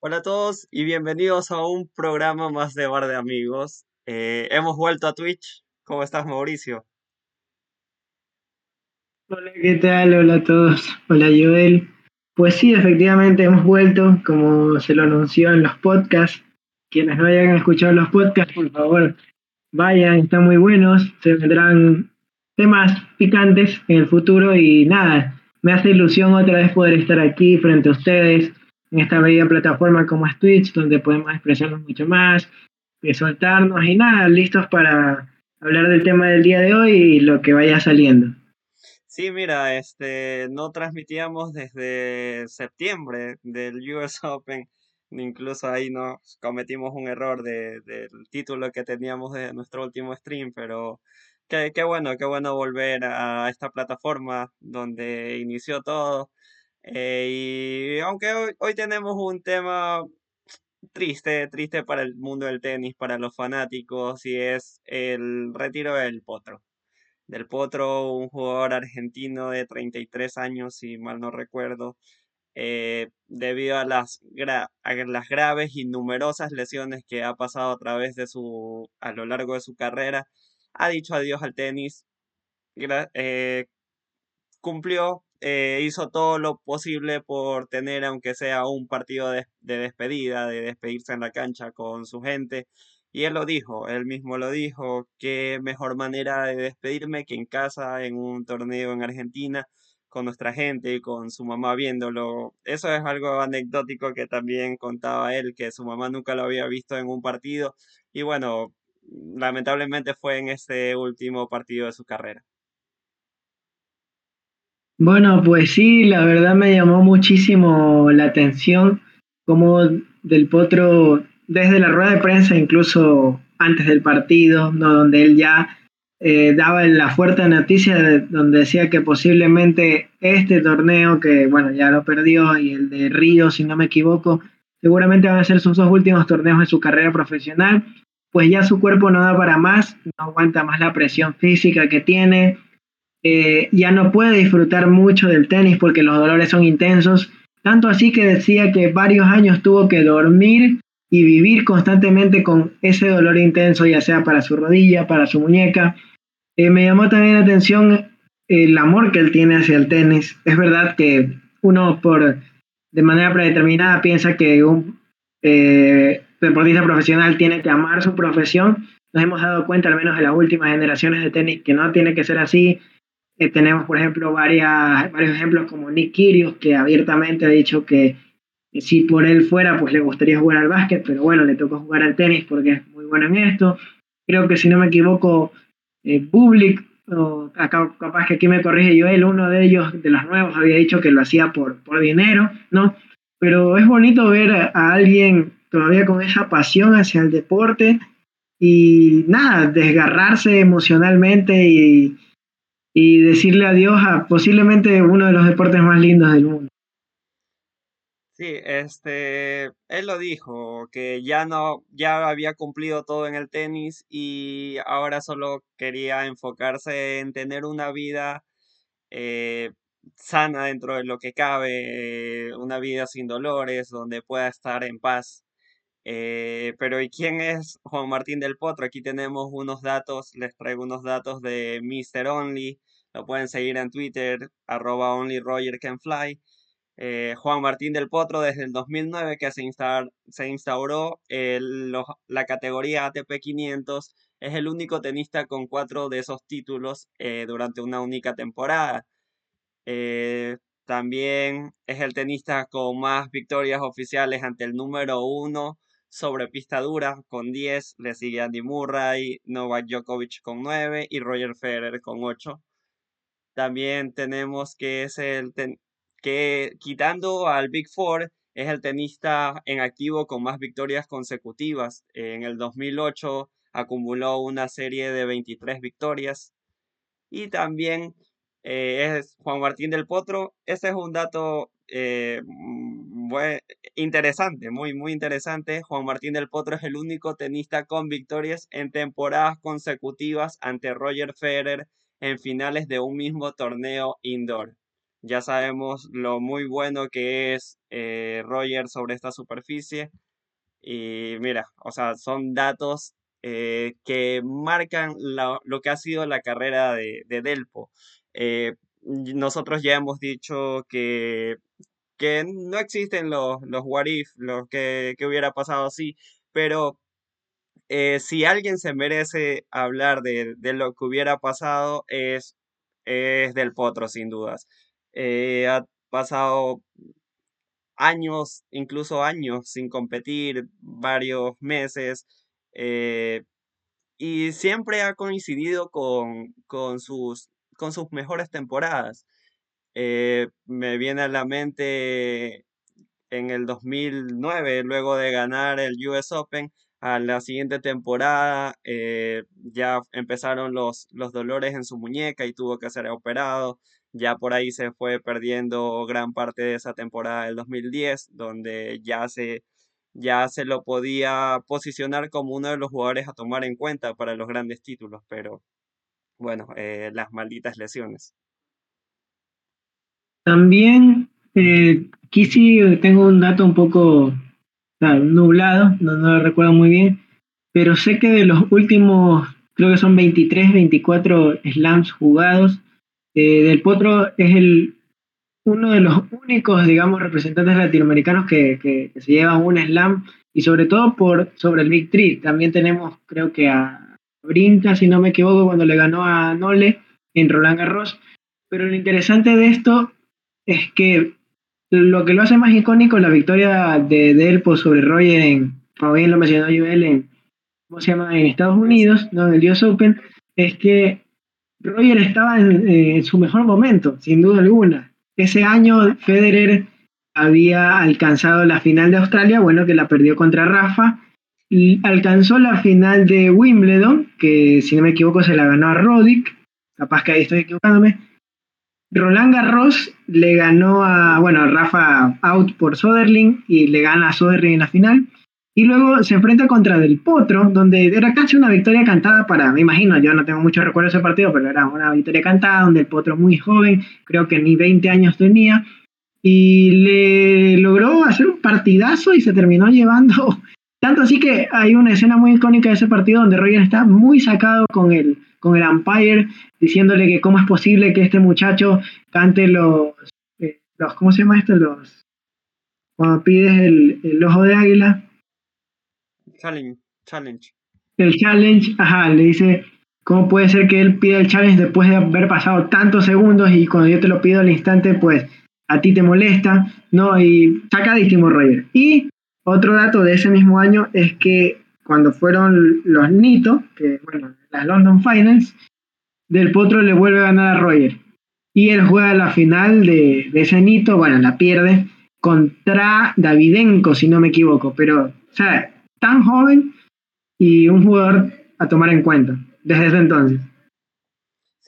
Hola a todos y bienvenidos a un programa más de Bar de Amigos. Eh, hemos vuelto a Twitch. ¿Cómo estás, Mauricio? Hola, ¿qué tal? Hola a todos. Hola, Joel. Pues sí, efectivamente hemos vuelto, como se lo anunció en los podcasts. Quienes no hayan escuchado los podcasts, por favor, vayan, están muy buenos. Se vendrán temas picantes en el futuro y nada, me hace ilusión otra vez poder estar aquí frente a ustedes en esta bella plataforma como es Twitch, donde podemos expresarnos mucho más, y soltarnos y nada, listos para hablar del tema del día de hoy y lo que vaya saliendo. Sí, mira, este, no transmitíamos desde septiembre del US Open, incluso ahí nos cometimos un error de, del título que teníamos de nuestro último stream, pero qué, qué bueno, qué bueno volver a esta plataforma donde inició todo eh, y aunque hoy, tenemos un tema triste, triste para el mundo del tenis, para los fanáticos, y es el retiro del Potro. Del Potro, un jugador argentino de 33 años, si mal no recuerdo, eh, debido a las, a las graves y numerosas lesiones que ha pasado a través de su, a lo largo de su carrera, ha dicho adiós al tenis, eh, cumplió eh, hizo todo lo posible por tener, aunque sea un partido de, despedida, de despedirse en la cancha con su gente. Y él lo dijo, él mismo lo dijo, qué mejor manera de despedirme que en casa, en un torneo en Argentina, con nuestra gente y con su mamá viéndolo. Eso es algo anecdótico que también contaba él, que su mamá nunca lo había visto en un partido. Y bueno, lamentablemente fue en ese último partido de su carrera. Bueno, pues sí, la verdad me llamó muchísimo la atención como del Potro, desde la rueda de prensa, incluso antes del partido, ¿no? donde él ya eh, daba la fuerte noticia donde decía que posiblemente este torneo, que bueno, ya lo perdió, y el de Río, si no me equivoco, seguramente van a ser sus dos últimos torneos de su carrera profesional, pues ya su cuerpo no da para más, no aguanta más la presión física que tiene, eh, ya no puede disfrutar mucho del tenis porque los dolores son intensos, tanto así que decía que varios años tuvo que dormir y vivir constantemente con ese dolor intenso, ya sea para su rodilla, para su muñeca. Eh, me llamó también la atención el amor que él tiene hacia el tenis. Es verdad que uno por de manera predeterminada piensa que un eh, deportista profesional tiene que amar su profesión. Nos hemos dado cuenta, al menos en las últimas generaciones de tenis, que no tiene que ser así. Eh, tenemos, por ejemplo, varias, varios ejemplos como Nick Kyrgios, que abiertamente ha dicho que, si por él fuera, pues le gustaría jugar al básquet, pero bueno, le tocó jugar al tenis porque es muy bueno en esto. Creo que si no me equivoco, eh, Public, o capaz que aquí me corrige Joel, uno de ellos, de los nuevos, había dicho que lo hacía por, por dinero, ¿no? Pero es bonito ver a alguien todavía con esa pasión hacia el deporte y nada, desgarrarse emocionalmente y, y decirle adiós a posiblemente uno de los deportes más lindos del mundo. Sí, este, él lo dijo, que ya no, ya había cumplido todo en el tenis y ahora solo quería enfocarse en tener una vida eh, sana dentro de lo que cabe, una vida sin dolores, donde pueda estar en paz. Eh, pero ¿y quién es Juan Martín del Potro? Aquí tenemos unos datos, les traigo unos datos de Mr. Only, lo pueden seguir en Twitter, arroba onlyrogercanfly. Eh, Juan Martín del Potro desde el 2009 que se, se instauró la categoría ATP 500, es el único tenista con cuatro de esos títulos eh, durante una única temporada. También es el tenista con más victorias oficiales ante el número uno sobre pista dura con 10, le sigue Andy Murray, Novak Djokovic con 9 y Roger Federer con 8. También tenemos que es el que quitando al Big Four es el tenista en activo con más victorias consecutivas. En el 2008 acumuló una serie de 23 victorias. Y también eh, es Juan Martín del Potro. Ese es un dato eh, interesante, muy, muy interesante. Juan Martín del Potro es el único tenista con victorias en temporadas consecutivas ante Roger Federer en finales de un mismo torneo indoor. Ya sabemos lo muy bueno que es eh, Roger sobre esta superficie. Y mira, o sea, son datos eh, que marcan lo que ha sido la carrera de, Delpo. Eh, nosotros ya hemos dicho que, que no existen los, los what if, los que, hubiera pasado así, pero eh, si alguien se merece hablar de, lo que hubiera pasado es, es del Potro, sin dudas. ha pasado años, incluso años sin competir, varios meses, eh, y siempre ha coincidido con, sus, con sus mejores temporadas. Eh, me viene a la mente en el 2009, luego de ganar el US Open, a la siguiente temporada eh, ya empezaron los, los dolores en su muñeca y tuvo que ser operado. Ya por ahí se fue perdiendo gran parte de esa temporada del 2010, donde ya se, ya se lo podía posicionar como uno de los jugadores a tomar en cuenta para los grandes títulos, pero bueno, eh, las malditas lesiones. También, eh, aquí sí tengo un dato un poco nublado, no, no lo recuerdo muy bien, pero sé que de los últimos, creo que son 23, 24 slams jugados, eh, Del Potro es el, uno de los únicos, digamos, representantes latinoamericanos que, se llevan un slam y sobre todo por sobre el Big Three. También tenemos, creo que a Brinca, si no me equivoco, cuando le ganó a Nole en Roland Garros. Pero lo interesante de esto es que lo que lo hace más icónico la victoria de Delpo sobre Roger en, como bien lo mencionó Joel, en, ¿cómo se llama? En Estados Unidos, ¿no? En el US Open, es que Roger estaba en, su mejor momento, sin duda alguna. Ese año Federer había alcanzado la final de Australia, bueno, que la perdió contra Rafa, alcanzó la final de Wimbledon, que si no me equivoco se la ganó a Roddick, capaz que ahí estoy equivocándome. Roland Garros le ganó a, bueno, Rafa out por Soderling y le gana a Soderling en la final. Y luego se enfrenta contra Del Potro, donde era casi una victoria cantada para, me imagino, yo no tengo mucho recuerdo de ese partido, pero era una victoria cantada, donde el Potro muy joven, creo que ni 20 años tenía, y le logró hacer un partidazo y se terminó llevando. Tanto así que hay una escena muy icónica de ese partido donde Roger está muy sacado con el, con el umpire, diciéndole que cómo es posible que este muchacho cante los, eh, los ¿cómo se llama esto? Los, cuando pides el, el ojo de águila, Challenge. challenge. El challenge, ajá, le dice, ¿cómo puede ser que él pida el challenge después de haber pasado tantos segundos y cuando yo te lo pido al instante, pues a ti te molesta, ¿no? Y sacadísimo Roger. Y otro dato de ese mismo año es que cuando fueron los Nito, que bueno, las London Finals, Del Potro le vuelve a ganar a Roger. Y él juega la final de, de ese Nito, bueno, la pierde contra Davidenko, si no me equivoco, pero, o sea, tan joven y un jugador a tomar en cuenta desde ese entonces.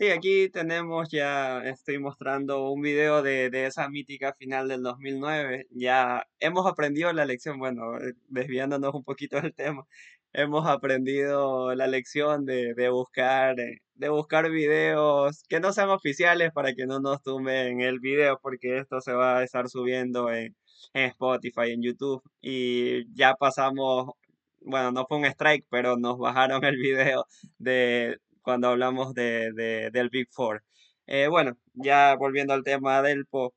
Sí, aquí tenemos ya, estoy mostrando un video de, esa mítica final del 2009. Ya hemos aprendido la lección, bueno, eh, desviándonos un poquito del tema, hemos aprendido la lección de, buscar, eh, de buscar videos que no sean oficiales para que no nos tumben el video, porque esto se va a estar subiendo en, en Spotify, en YouTube, y ya pasamos bueno, no fue un strike, pero nos bajaron el video de cuando hablamos de, del Big Four. Eh, bueno, ya volviendo al tema del PO,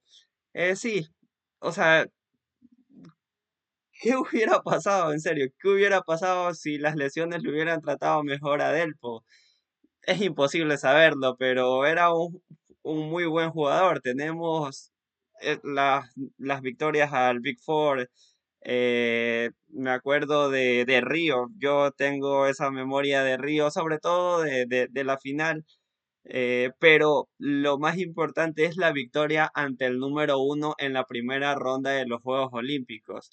eh, sí, o sea, ¿qué hubiera pasado, en serio? ¿Qué hubiera pasado si las lesiones le hubieran tratado mejor a Delpo? Es imposible saberlo, pero era un, un muy buen jugador. Tenemos eh, las, las victorias al Big Four, me acuerdo de, de, Río, yo tengo esa memoria de Río, sobre todo de, de, la final, eh, pero lo más importante es la victoria ante el número uno en la primera ronda de los Juegos Olímpicos.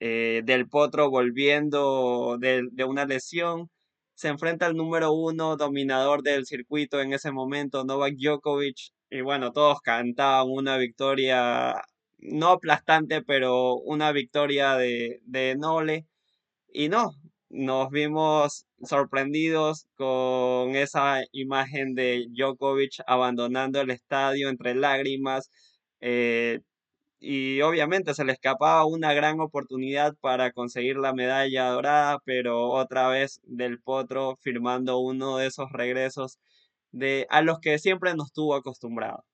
Eh, del Potro volviendo de, de una lesión, se enfrenta al número uno dominador del circuito en ese momento, Novak Djokovic, y bueno, todos cantaban una victoria no aplastante, pero una victoria de, de Nole. Y no, nos vimos sorprendidos con esa imagen de Djokovic abandonando el estadio entre lágrimas. Eh, y obviamente se le escapaba una gran oportunidad para conseguir la medalla dorada, pero otra vez Del Potro firmando uno de esos regresos de, a los que siempre nos tuvo acostumbrados.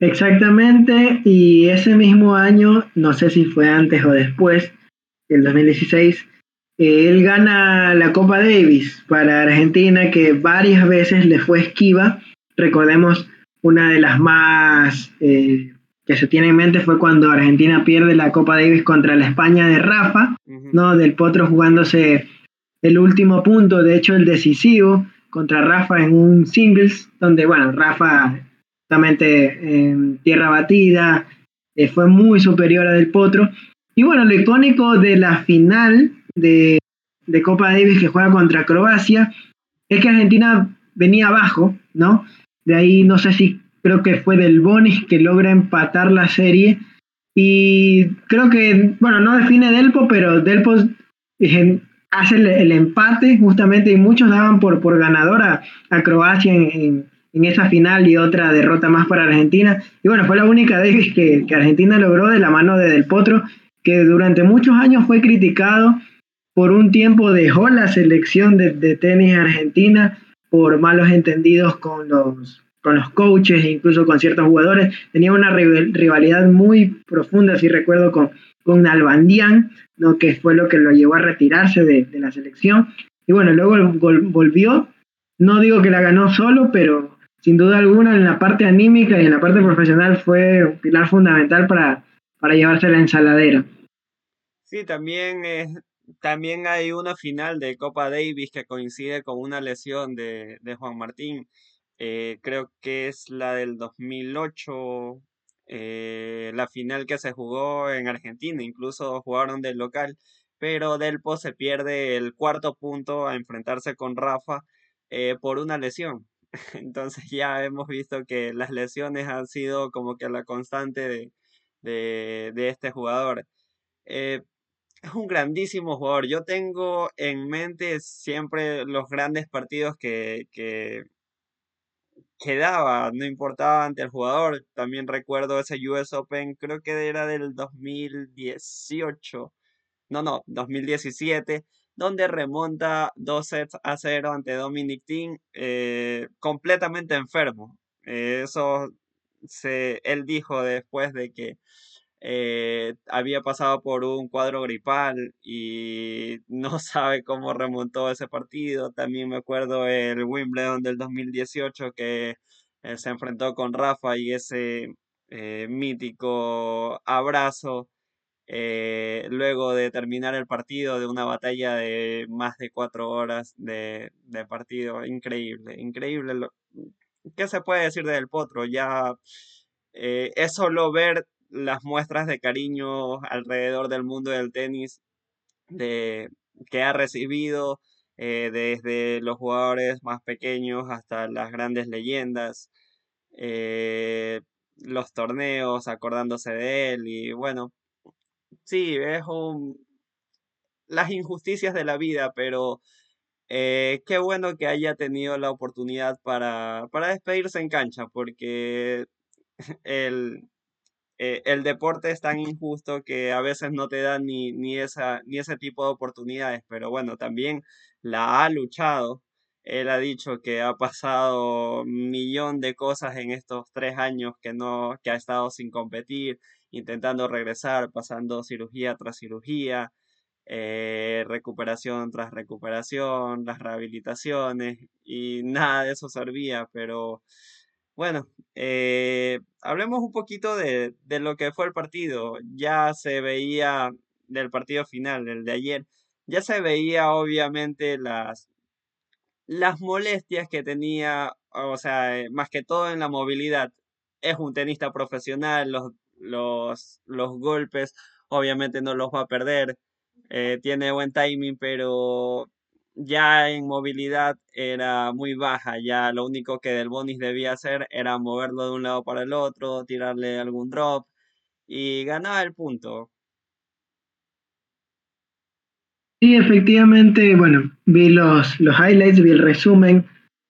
Exactamente, y ese mismo año, no sé si fue antes o después, el 2016, él gana la Copa Davis para Argentina, que varias veces le fue esquiva. Recordemos, una de las más eh, que se tiene en mente fue cuando Argentina pierde la Copa Davis contra la España de Rafa, ¿no? Del Potro jugándose el último punto, de hecho el decisivo, contra Rafa en un singles, donde, bueno, Rafa justamente en tierra batida, eh, fue muy superior a Del Potro. Y bueno, lo icónico de la final de, de Copa Davis que juega contra Croacia es que Argentina venía abajo, ¿no? De ahí no sé si creo que fue del Bonis que logra empatar la serie. Y creo que, bueno, no define Delpo, pero Delpo hace el, empate justamente y muchos daban por, por ganadora a Croacia en, esa final y otra derrota más para Argentina. Y bueno, fue la única Davis que, Argentina logró de la mano de Del Potro, que durante muchos años fue criticado. Por un tiempo dejó la selección de, de tenis argentina por malos entendidos con los, con los coaches e incluso con ciertos jugadores. Tenía una rivalidad muy profunda, si recuerdo, con, con Albandián, ¿no? que fue lo que lo llevó a retirarse de, de la selección. Y bueno, luego volvió, no digo que la ganó solo, pero sin duda alguna en la parte anímica y en la parte profesional fue un pilar fundamental para, para llevarse la ensaladera. Sí, también es también hay una final de Copa Davis que coincide con una lesión de, Juan Martín. Eh, creo que es la del 2008, eh, la final que se jugó en Argentina, incluso jugaron del local, pero Delpo se pierde el cuarto punto a enfrentarse con Rafa eh, por una lesión. Entonces ya hemos visto que las lesiones han sido como que la constante de, de, este jugador es un grandísimo jugador. Yo tengo en mente siempre los grandes partidos que, que, daba, no importaba ante el jugador. También recuerdo ese US Open, creo que era del 2018, no, no, 2017, donde remonta dos sets a cero ante Dominic Thiem, eh, completamente enfermo. Eh, eso se, él dijo después de que eh, había pasado por un cuadro gripal y no sabe cómo remontó ese partido. También me acuerdo el Wimbledon del 2018 que se enfrentó con Rafa y ese mítico abrazo luego de terminar el partido de una batalla de más de cuatro horas de, de partido. Increíble, increíble. Lo, ¿Qué se puede decir del Potro? Ya es solo ver las muestras de cariño alrededor del mundo del tenis de, que ha recibido eh, desde los jugadores más pequeños hasta las grandes leyendas, eh, los torneos acordándose de él y bueno, sí, es un, las injusticias de la vida, pero eh, qué bueno que haya tenido la oportunidad para, para despedirse en cancha, porque el, eh, el deporte es tan injusto que a veces no te da ni, ni, esa, ni ese tipo de oportunidades, pero bueno, también la ha luchado. Él ha dicho que ha pasado un millón de cosas en estos tres años que no, que ha estado sin competir, intentando regresar, pasando cirugía tras cirugía, eh, recuperación tras recuperación, las rehabilitaciones, y nada de eso servía, pero bueno, eh, hablemos un poquito de, lo que fue el partido. Ya se veía del partido final, el de ayer, ya se veía obviamente las, las molestias que tenía, o sea, más que todo en la movilidad. Es un tenista profesional, los, los, los golpes obviamente no los va a perder. Eh, tiene buen timing, pero ya en movilidad era muy baja, ya lo único que Del Bonis debía hacer era moverlo de un lado para el otro, tirarle algún drop y ganaba el punto. Sí, efectivamente, bueno, vi los, los highlights, vi el resumen.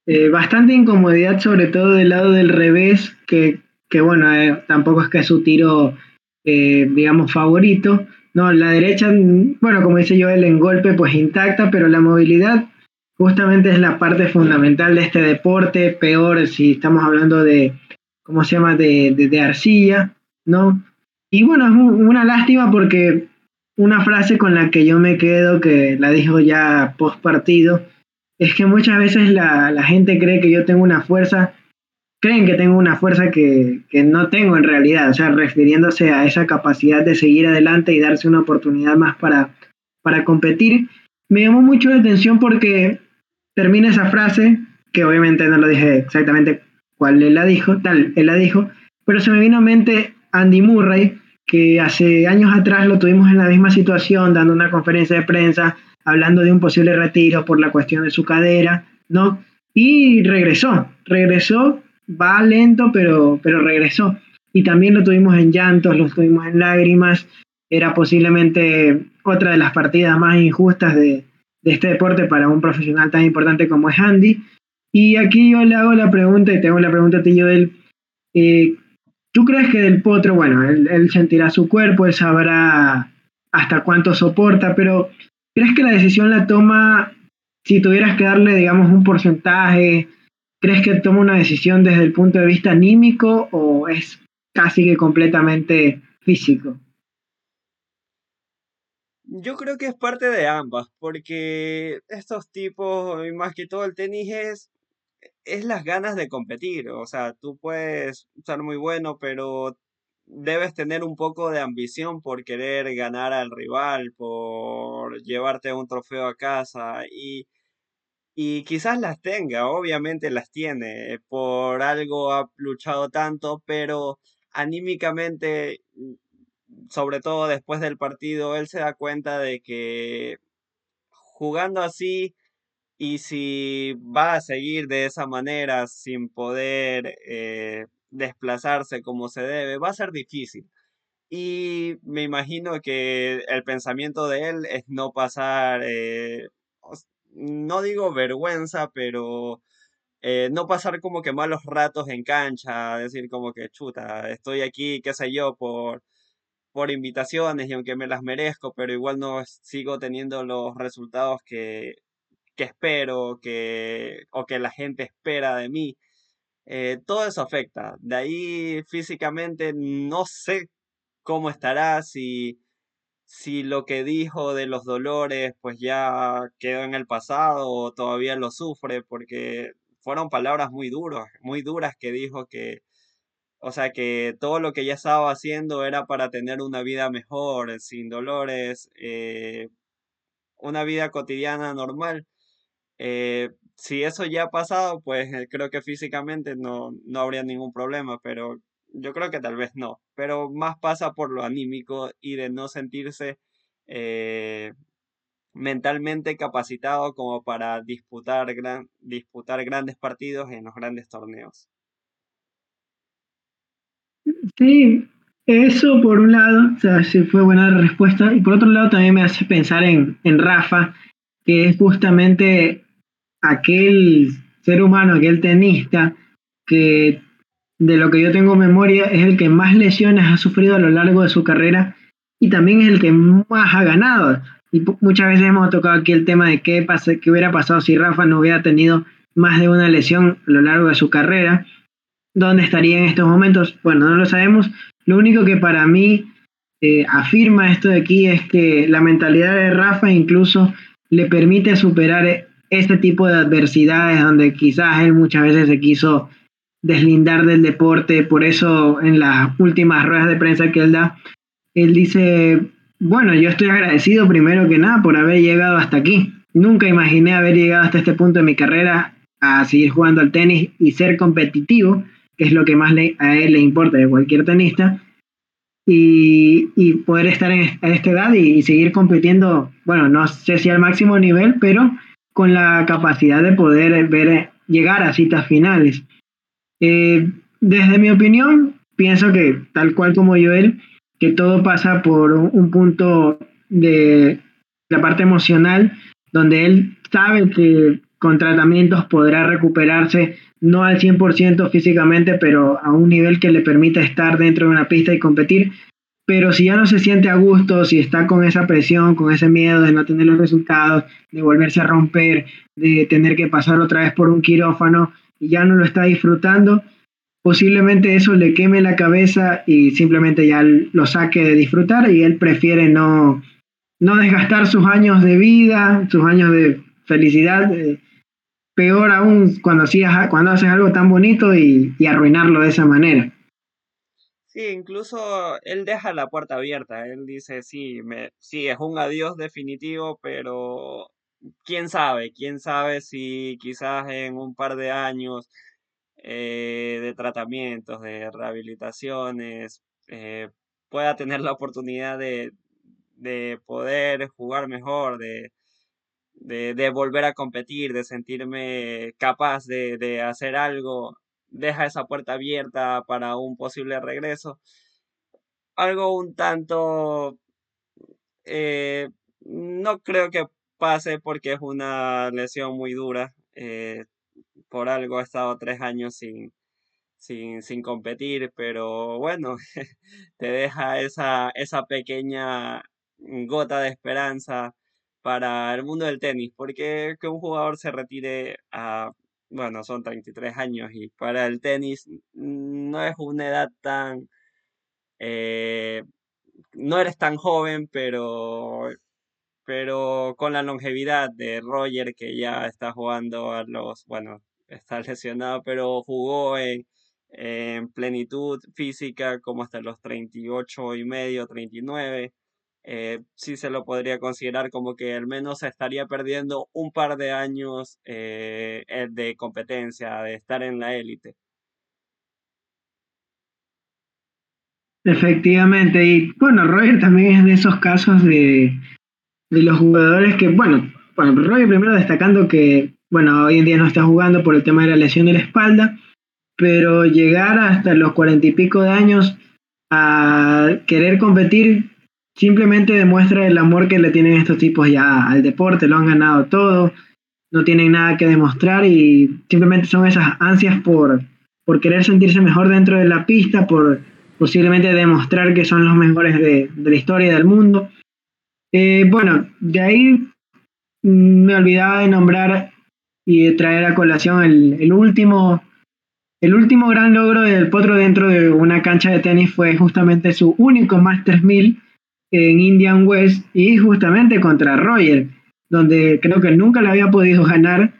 Eh, bastante incomodidad, sobre todo del lado del revés, que, que bueno, eh, tampoco es que es su tiro, eh, digamos, favorito. No, la derecha, bueno, como dice Joel, en golpe pues intacta, pero la movilidad justamente es la parte fundamental de este deporte, peor si estamos hablando de, ¿cómo se llama?, de, de, arcilla, ¿no? Y bueno, es una lástima porque una frase con la que yo me quedo, que la dijo ya post partido, es que muchas veces la, la, gente cree que yo tengo una fuerza, creen que tengo una fuerza que, que, no tengo en realidad, o sea, refiriéndose a esa capacidad de seguir adelante y darse una oportunidad más para, para competir. Me llamó mucho la atención porque termina esa frase, que obviamente no lo dije exactamente cuál él la dijo, tal, él la dijo, pero se me vino a mente Andy Murray, que hace años atrás lo tuvimos en la misma situación, dando una conferencia de prensa, hablando de un posible retiro por la cuestión de su cadera, ¿no? Y regresó, regresó, va lento, pero, pero regresó. Y también lo tuvimos en llantos, lo tuvimos en lágrimas, era posiblemente otra de las partidas más injustas de, de este deporte para un profesional tan importante como es Andy. Y aquí yo le hago la pregunta, y tengo la pregunta a ti, Joel. Eh, ¿Tú crees que Del Potro, bueno, él, él, sentirá su cuerpo, él sabrá hasta cuánto soporta, pero ¿crees que la decisión la toma, si tuvieras que darle, digamos, un porcentaje, ¿crees que toma una decisión desde el punto de vista anímico o es casi que completamente físico? Yo creo que es parte de ambas, porque estos tipos, más que todo el tenis, es, es las ganas de competir. O sea, tú puedes ser muy bueno, pero debes tener un poco de ambición por querer ganar al rival, por llevarte un trofeo a casa y, y quizás las tenga, obviamente las tiene, por algo ha luchado tanto, pero anímicamente sobre todo después del partido, él se da cuenta de que jugando así y si va a seguir de esa manera sin poder eh, desplazarse como se debe, va a ser difícil. Y me imagino que el pensamiento de él es no pasar, eh, no digo vergüenza, pero eh, no pasar como que malos ratos en cancha, decir como que chuta, estoy aquí, qué sé yo, por por invitaciones y aunque me las merezco, pero igual no sigo teniendo los resultados que, que espero que, o que la gente espera de mí. Eh, todo eso afecta. De ahí físicamente no sé cómo estará, si, si lo que dijo de los dolores pues ya quedó en el pasado o todavía lo sufre, porque fueron palabras muy duras, muy duras que dijo que o sea que todo lo que ya estaba haciendo era para tener una vida mejor, sin dolores, eh, una vida cotidiana normal. Eh, si eso ya ha pasado, pues eh, creo que físicamente no, no habría ningún problema, pero yo creo que tal vez no. Pero más pasa por lo anímico y de no sentirse mentalmente capacitado como para disputar, gran, disputar grandes partidos en los grandes torneos. Sí, eso por un lado, o sea, fue buena respuesta. Y por otro lado también me hace pensar en, en Rafa, que es justamente aquel ser humano, aquel tenista, que de lo que yo tengo memoria es el que más lesiones ha sufrido a lo largo de su carrera y también es el que más ha ganado. Y muchas veces hemos tocado aquí el tema de qué, qué hubiera pasado si Rafa no hubiera tenido más de una lesión a lo largo de su carrera dónde estaría en estos momentos. Bueno, no lo sabemos. Lo único que para mí eh, afirma esto de aquí es que la mentalidad de Rafa incluso le permite superar este tipo de adversidades donde quizás él muchas veces se quiso deslindar del deporte. Por eso en las últimas ruedas de prensa que él da, él dice, bueno, yo estoy agradecido primero que nada por haber llegado hasta aquí. Nunca imaginé haber llegado hasta este punto de mi carrera a seguir jugando al tenis y ser competitivo que es lo que más le, a él le importa de cualquier tenista, y, y poder estar en, a esta edad y, seguir compitiendo, bueno, no sé si al máximo nivel, pero con la capacidad de poder ver, llegar a citas finales. Eh, desde mi opinión, pienso que tal cual como yo él, que todo pasa por un, punto de, la parte emocional, donde él sabe que con tratamientos podrá recuperarse, no al 100% físicamente, pero a un nivel que le permita estar dentro de una pista y competir. Pero si ya no se siente a gusto, si está con esa presión, con ese miedo de no tener los resultados, de volverse a romper, de tener que pasar otra vez por un quirófano y ya no lo está disfrutando, posiblemente eso le queme la cabeza y simplemente ya lo saque de disfrutar y él prefiere no, no desgastar sus años de vida, sus años de felicidad, eh, peor aún cuando, cuando haces algo tan bonito y, arruinarlo de esa manera. Sí, incluso él deja la puerta abierta, él dice, sí, me, sí, es un adiós definitivo, pero quién sabe, quién sabe si quizás en un par de años eh, de tratamientos, de rehabilitaciones, eh, pueda tener la oportunidad de, poder jugar mejor, de, de, volver a competir, de sentirme capaz de, hacer algo, deja esa puerta abierta para un posible regreso. Algo un tanto... Eh, no creo que pase porque es una lesión muy dura. Eh, por algo he estado tres años sin, sin, sin competir, pero bueno, te deja esa, esa pequeña gota de esperanza para el mundo del tenis, porque que un jugador se retire a, bueno, son 33 años y para el tenis no es una edad tan, eh, no eres tan joven, pero pero con la longevidad de Roger que ya está jugando a los, bueno, está lesionado, pero jugó en, plenitud física como hasta los 38 y medio, 39. Eh, sí se lo podría considerar como que al menos estaría perdiendo un par de años eh, de competencia, de estar en la élite. Efectivamente, y bueno, Roger también es de esos casos de, de los jugadores que, bueno, bueno, primero destacando que, bueno, hoy en día no está jugando por el tema de la lesión de la espalda, pero llegar hasta los cuarenta y pico de años a querer competir simplemente demuestra el amor que le tienen estos tipos ya al deporte, lo han ganado todo, no tienen nada que demostrar y simplemente son esas ansias por, por querer sentirse mejor dentro de la pista, por posiblemente demostrar que son los mejores de, de la historia del mundo. Eh, bueno, de ahí me olvidaba de nombrar y de traer a colación el, último el último gran logro del Potro dentro de una cancha de tenis fue justamente su único Masters 1000 en Indian West y justamente contra Roger, donde creo que nunca le había podido ganar.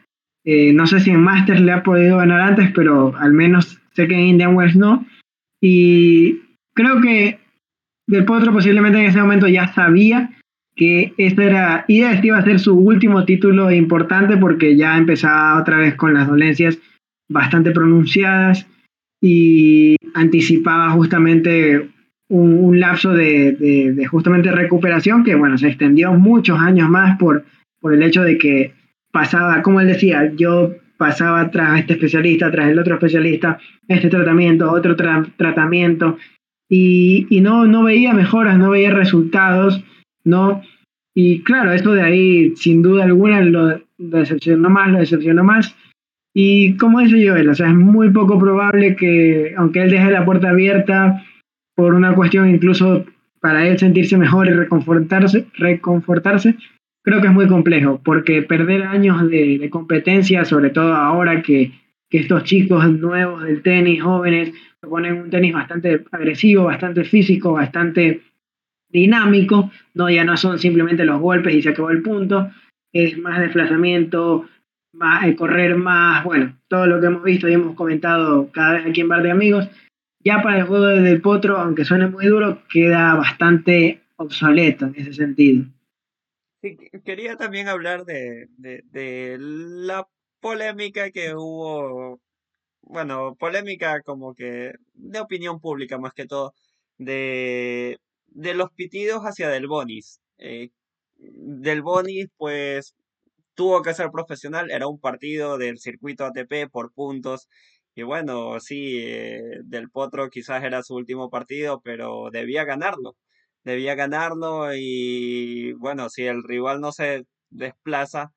Eh, no sé si en Masters le ha podido ganar antes, pero al menos sé que en Indian West no. Y creo que Del Potro posiblemente en ese momento ya sabía que esto era, y este iba a ser su último título importante porque ya empezaba otra vez con las dolencias bastante pronunciadas y anticipaba justamente un, lapso de, justamente recuperación que, bueno, se extendió muchos años más por, por el hecho de que pasaba, como él decía, yo pasaba tras este especialista, tras el otro especialista, este tratamiento, otro tratamiento, y, y, no, no veía mejoras, no veía resultados ¿no? Y claro, esto de ahí, sin duda alguna, lo, decepcionó más, lo decepcionó más. Y como dice Joel, o sea, es muy poco probable que, aunque él deje la puerta abierta por una cuestión incluso para él sentirse mejor y reconfortarse, reconfortarse creo que es muy complejo, porque perder años de, competencia, sobre todo ahora que, que, estos chicos nuevos del tenis, jóvenes, ponen un tenis bastante agresivo, bastante físico, bastante dinámico, ¿no? ya no son simplemente los golpes y se acabó el punto, es más desplazamiento, más, eh, correr más, bueno, todo lo que hemos visto y hemos comentado cada vez aquí en Bar de Amigos, ya para el juego del Potro, aunque suene muy duro, queda bastante obsoleto en ese sentido. quería también hablar de, de la polémica que hubo, bueno, polémica como que de opinión pública más que todo, de de los pitidos hacia Del Bonis. Eh, del Bonis, pues, tuvo que ser profesional, era un partido del circuito ATP por puntos. Y bueno, sí, eh, Del Potro quizás era su último partido, pero debía ganarlo. debía ganarlo y bueno, si el rival no se desplaza,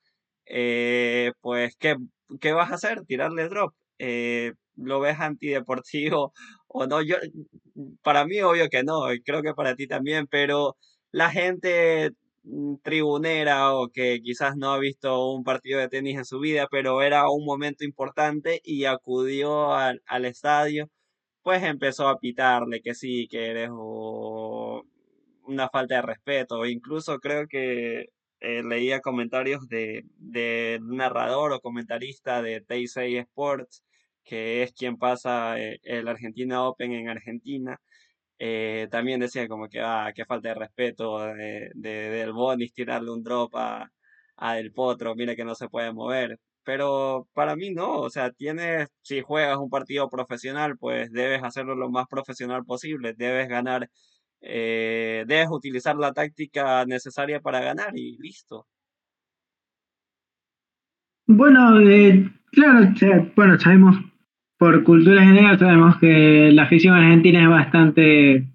eh, pues ¿qué, ¿qué, vas a hacer? Tirarle drop. ¿Lo ves antideportivo o no? Yo, para mí obvio que no, creo que para ti también, pero la gente mm, tribunera o que quizás no ha visto un partido de tenis en su vida, pero era un momento importante y acudió al, al estadio, pues empezó a pitarle que sí, que eres una falta de respeto. Incluso creo que eh, leía comentarios de, de narrador o comentarista de TIC Sports, que es quien pasa eh, el Argentina Open en Argentina. Eh, también decía como que, ah, qué falta de respeto de, del Bonis tirarle un drop a, a Del Potro, mire que no se puede mover. Pero para mí no, o sea, tienes, si juegas un partido profesional, pues debes hacerlo lo más profesional posible, debes ganar eh, debes utilizar la táctica necesaria para ganar y listo. Bueno, eh, claro, bueno, sabemos, por cultura general, sabemos que la afición argentina es bastante,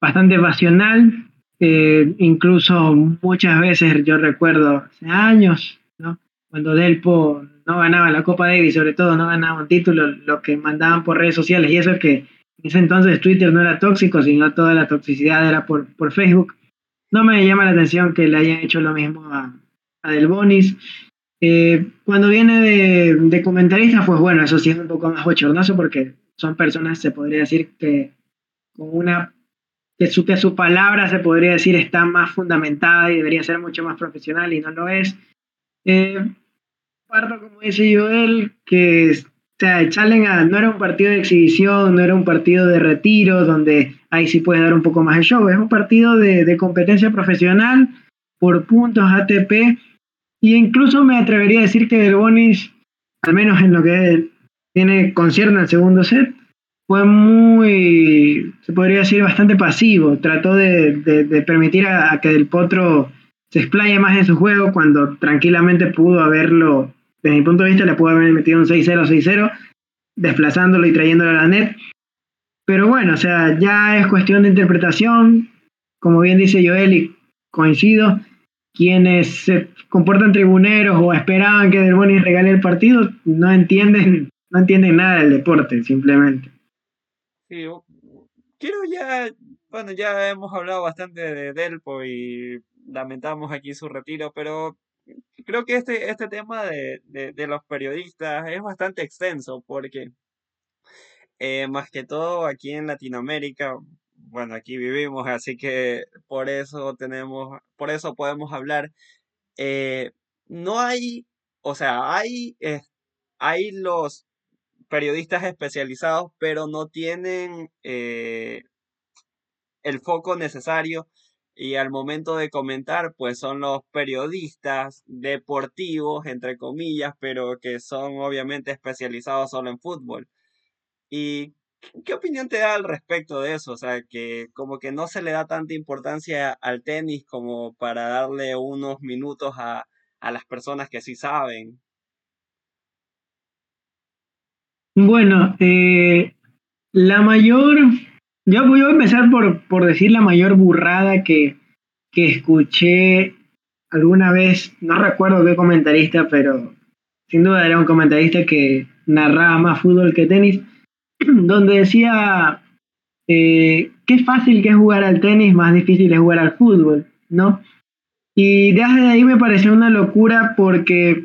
bastante pasional. Eh, incluso muchas veces, yo recuerdo hace años, ¿no? cuando Delpo no ganaba la Copa Davis, sobre todo no ganaba un título, lo que mandaban por redes sociales, y eso es que en ese entonces Twitter no era tóxico, sino toda la toxicidad era por, por Facebook. No me llama la atención que le hayan hecho lo mismo a, a Del Bonis. Eh, cuando viene de, de, comentarista, pues bueno, eso sí es un poco más bochornoso porque son personas, se podría decir que con una que su, que su palabra se podría decir está más fundamentada y debería ser mucho más profesional y no lo es. Eh, parto, como dice Joel, que o sea, Challenge no era un partido de exhibición, no era un partido de retiro, donde ahí sí puedes dar un poco más de show. Es un partido de, competencia profesional por puntos ATP. Y incluso me atrevería a decir que Del Bonis, al menos en lo que tiene concierne al segundo set, fue muy, se podría decir, bastante pasivo. Trató de, permitir a, que Del Potro se explaye más en su juego cuando tranquilamente pudo haberlo desde mi punto de vista le pudo haber metido un 6-0, 6-0, desplazándolo y trayéndolo a la net. Pero bueno, o sea, ya es cuestión de interpretación. Como bien dice Joel, y coincido, quienes se comportan tribuneros o esperaban que Del Boni regale el partido, no entienden, no entienden nada del deporte, simplemente. Sí, quiero ya, bueno, ya hemos hablado bastante de Delpo y lamentamos aquí su retiro, pero creo que este, este tema de, los periodistas es bastante extenso porque eh, más que todo aquí en Latinoamérica, bueno, aquí vivimos, así que por eso tenemos, por eso podemos hablar. Eh, no hay, o sea, hay, hay los periodistas especializados, pero no tienen eh, el foco necesario y al momento de comentar, pues son los periodistas deportivos, entre comillas, pero que son obviamente especializados solo en fútbol. ¿Y qué opinión te da al respecto de eso? O sea, que como que no se le da tanta importancia al tenis como para darle unos minutos a, las personas que sí saben. Bueno, eh, la mayor yo voy a empezar por, por decir la mayor burrada que, que escuché alguna vez, no recuerdo qué comentarista, pero sin duda era un comentarista que narraba más fútbol que tenis, donde decía eh, qué fácil que es jugar al tenis, más difícil es jugar al fútbol, ¿no? Y desde ahí me pareció una locura porque,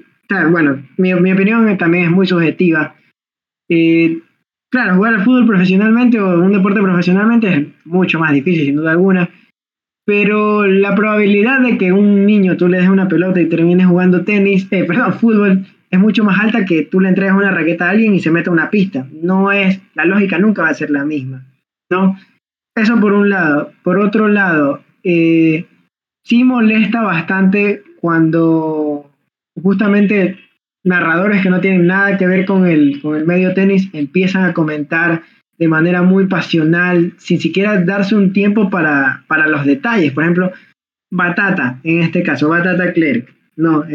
bueno, mi, mi opinión también es muy subjetiva. Eh, Claro, jugar al fútbol profesionalmente o un deporte profesionalmente es mucho más difícil, sin duda alguna. Pero la probabilidad de que un niño tú le des una pelota y termine jugando tenis, eh, perdón, fútbol, es mucho más alta que tú le entregues una raqueta a alguien y se meta una pista. No es, la lógica nunca va a ser la misma, ¿no? Eso por un lado. Por otro lado, eh, sí molesta bastante cuando justamente narradores que no tienen nada que ver con el, con el medio tenis empiezan a comentar de manera muy pasional, sin siquiera darse un tiempo para, para los detalles. Por ejemplo, Batata, en este caso, Batata Clerc, no,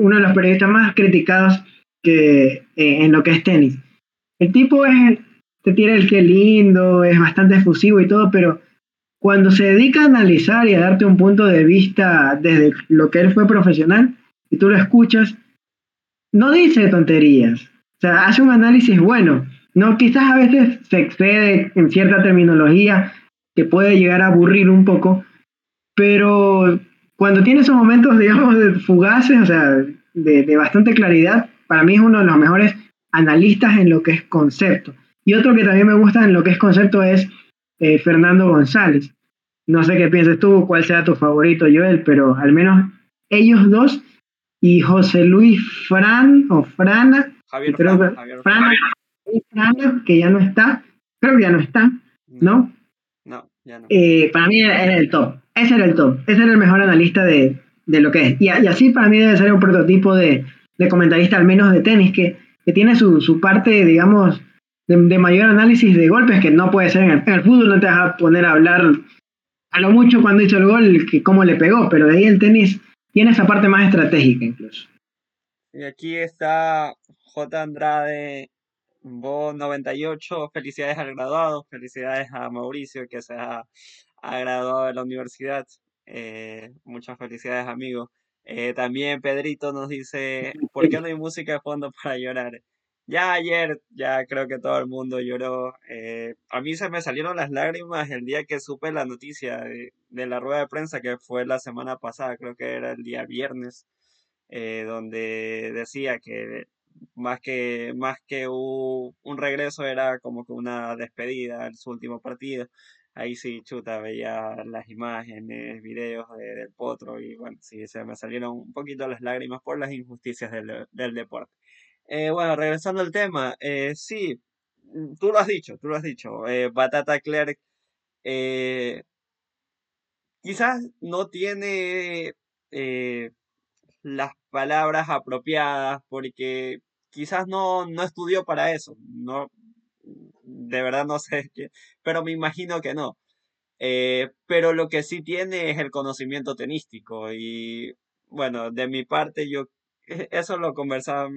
uno de los periodistas más criticados que, eh, en lo que es tenis. El tipo es, te tira el que lindo, es bastante efusivo y todo, pero cuando se dedica a analizar y a darte un punto de vista desde lo que él fue profesional, y tú lo escuchas, no dice tonterías. O sea, hace un análisis bueno. No, quizás a veces se excede en cierta terminología que puede llegar a aburrir un poco, pero cuando tiene esos momentos, digamos, de fugaces, o sea, de, bastante claridad, para mí es uno de los mejores analistas en lo que es concepto. Y otro que también me gusta en lo que es concepto es eh, Fernando González. No sé qué piensas tú, cuál sea tu favorito, Joel, pero al menos ellos dos y José Luis Fran o Frana, Javier, creo Fran, que, Javier Frana, Frana, que ya no está, creo que ya no está, ¿no? No, ya no. Eh, para mí era el top. Ese era el top. Ese era el mejor analista de, de lo que es. Y, así para mí debe ser un prototipo de, de comentarista, al menos de tenis, que, que tiene su, su parte, digamos, de, de, mayor análisis de golpes, que no puede ser en el, fútbol, no te vas a poner a hablar a lo mucho cuando hizo el gol, que cómo le pegó, pero de ahí el tenis tiene esa parte más estratégica incluso. Y aquí está J. Andrade, Bo 98, felicidades al graduado, felicidades a Mauricio que se ha, ha graduado de la universidad, eh, muchas felicidades amigo. Eh, también Pedrito nos dice, ¿por qué no hay música de fondo para llorar? Ya ayer, ya creo que todo el mundo lloró. Eh, a mí se me salieron las lágrimas el día que supe la noticia de, de, la rueda de prensa que fue la semana pasada, creo que era el día viernes, eh, donde decía que más que, más que un, un regreso era como que una despedida su último partido. Ahí sí, chuta, veía las imágenes, videos de, del potro y bueno, sí, se me salieron un poquito las lágrimas por las injusticias del, del deporte. Eh, bueno, regresando al tema, eh, sí, tú lo has dicho, tú lo has dicho, eh, Batata Clerk eh, quizás no tiene las palabras apropiadas porque quizás no, no estudió para eso, no, de verdad no sé, pero me imagino que no. pero lo que sí tiene es el conocimiento tenístico y bueno, de mi parte yo eso lo conversaba,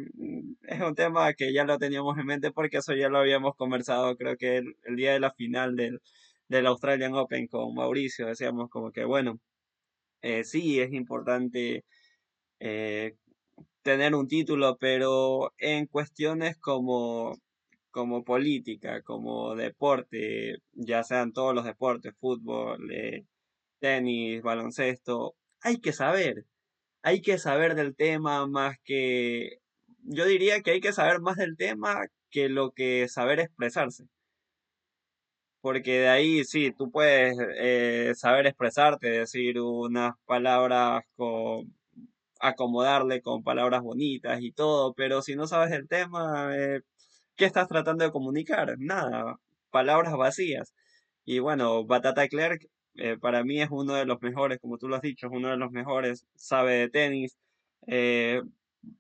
es un tema que ya lo teníamos en mente porque eso ya lo habíamos conversado creo que el, el día de la final del, del, Australian Open con Mauricio, decíamos como que bueno, eh, sí es importante eh, tener un título, pero en cuestiones como, como política, como deporte, ya sean todos los deportes, fútbol, eh, tenis, baloncesto, hay que saber hay que saber del tema más que... Yo diría que hay que saber más del tema que lo que saber expresarse. Porque de ahí sí, tú puedes eh, saber expresarte, decir unas palabras con acomodarle con palabras bonitas y todo, pero si no sabes el tema, eh, ¿qué estás tratando de comunicar? Nada, palabras vacías. Y bueno, Batata Clerk eh, para mí es uno de los mejores, como tú lo has dicho, es uno de los mejores, sabe de tenis. Eh,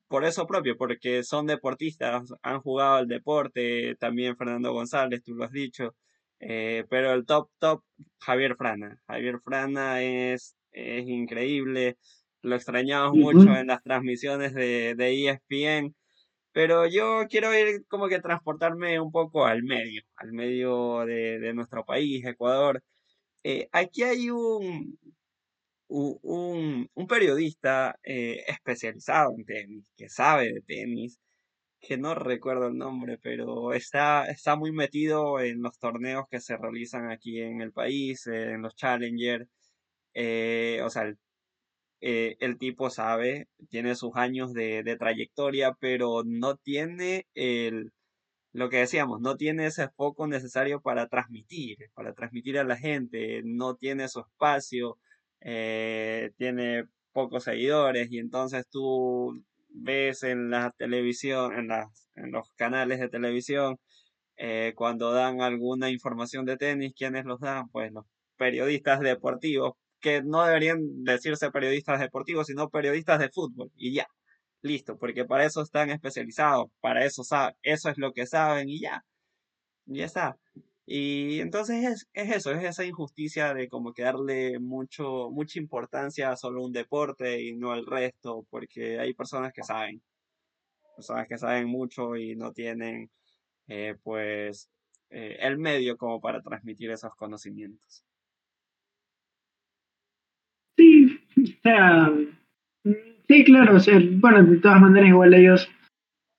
por eso propio, porque son deportistas, han jugado el deporte, también Fernando González, tú lo has dicho, eh, pero el top, top, Javier Frana. Javier Frana es, es increíble, lo extrañamos uh -huh. mucho en las transmisiones de, de ESPN, pero yo quiero ir como que transportarme un poco al medio, al medio de, de nuestro país, Ecuador. Eh, aquí hay un, un, un periodista eh, especializado en tenis, que sabe de tenis, que no recuerdo el nombre, pero está, está muy metido en los torneos que se realizan aquí en el país, en los Challenger. Eh, o sea, el, eh, el, tipo sabe, tiene sus años de, de trayectoria, pero no tiene el, lo que decíamos, no tiene ese foco necesario para transmitir, para transmitir a la gente, no tiene su espacio, eh, tiene pocos seguidores y entonces tú ves en la televisión, en, las, en los canales de televisión, eh, cuando dan alguna información de tenis, ¿quiénes los dan? Pues los periodistas deportivos, que no deberían decirse periodistas deportivos, sino periodistas de fútbol, y ya, listo, porque para eso están especializados, para eso saben, eso es lo que saben y ya, ya está. Y entonces es, es, eso, es esa injusticia de como que darle mucho, mucha importancia a solo un deporte y no al resto, porque hay personas que saben, personas que saben mucho y no tienen eh, pues eh, el medio como para transmitir esos conocimientos. Sea, sí, claro, bueno, de todas maneras igual ellos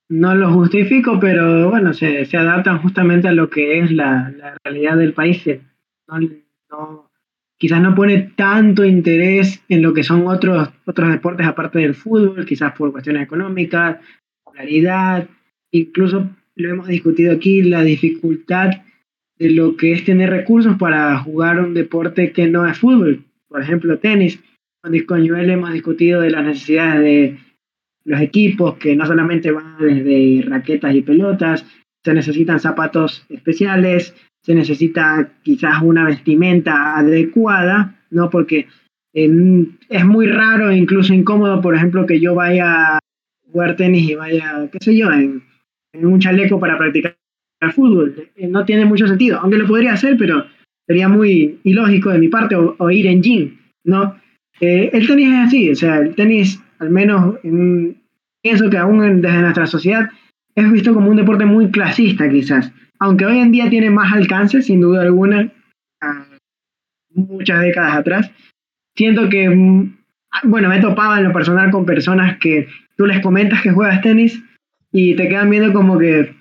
no lo justifico, pero bueno, se, se adaptan justamente a lo que es la, la realidad del país. No, quizás no pone tanto interés en lo que son otros, otros deportes aparte del fútbol, quizás por cuestiones económicas, popularidad, incluso lo hemos discutido aquí, la dificultad de lo que es tener recursos para jugar un deporte que no es fútbol, por ejemplo tenis. Con Joel hemos discutido de las necesidades de los equipos, que no solamente van desde raquetas y pelotas, se necesitan zapatos especiales, se necesita quizás una vestimenta adecuada, ¿no? Porque es muy raro e incluso incómodo, por ejemplo, que yo vaya a jugar tenis y vaya, qué sé yo, en, un chaleco para practicar fútbol. Eh, no tiene mucho sentido, aunque lo podría hacer, pero sería muy ilógico de mi parte o, ir en jean, ¿no? Eh, el tenis es así, o sea, el tenis, al menos pienso que aún desde nuestra sociedad, es visto como un deporte muy clasista quizás aunque hoy en día tiene más alcance, sin duda alguna, muchas décadas atrás, siento que, mm, bueno, me he topado en lo personal con personas que tú les comentas que juegas tenis y te quedan viendo como que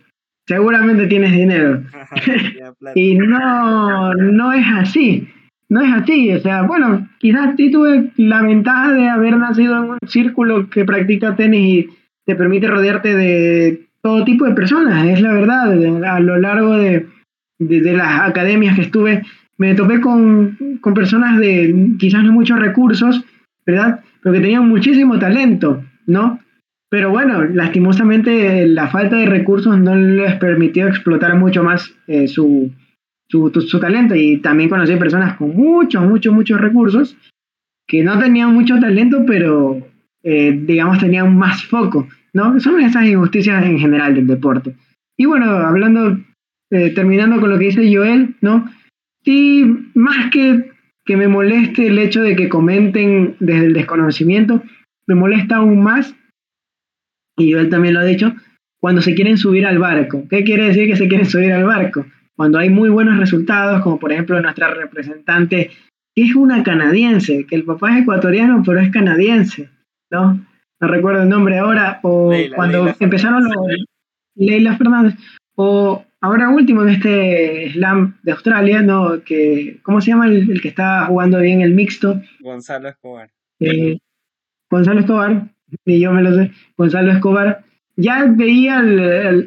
seguramente tienes dinero. y no, no es así. No es así, o sea, bueno, quizás sí tuve la ventaja de haber nacido en un círculo que practica tenis y te permite rodearte de todo tipo de personas, es la verdad. A lo largo de, las academias que estuve, me topé con, personas de quizás no muchos recursos, ¿verdad? Pero que tenían muchísimo talento, ¿no? Pero bueno, lastimosamente la falta de recursos no les permitió explotar mucho más eh, su, su, talento. Y también conocí personas con muchos, muchos, muchos recursos que no tenían mucho talento, pero eh, digamos tenían más foco. ¿no? Son esas injusticias en general del deporte. Y bueno, hablando, eh, terminando con lo que dice Joel, ¿no? Sí, más que que me moleste el hecho de que comenten desde el desconocimiento, me molesta aún más, y Joel también lo ha dicho, cuando se quieren subir al barco. ¿Qué quiere decir que se quieren subir al barco? Cuando hay muy buenos resultados, como por ejemplo nuestra representante, que es una canadiense, que el papá es ecuatoriano, pero es canadiense, ¿no? no recuerdo el nombre ahora, o cuando empezaron los Leila Fernández, o ahora último en este slam de Australia, ¿no? Que, ¿Cómo se llama el, que está jugando bien el mixto? Gonzalo Escobar. Eh, Gonzalo Escobar, y yo me lo sé, Gonzalo Escobar. Ya veía,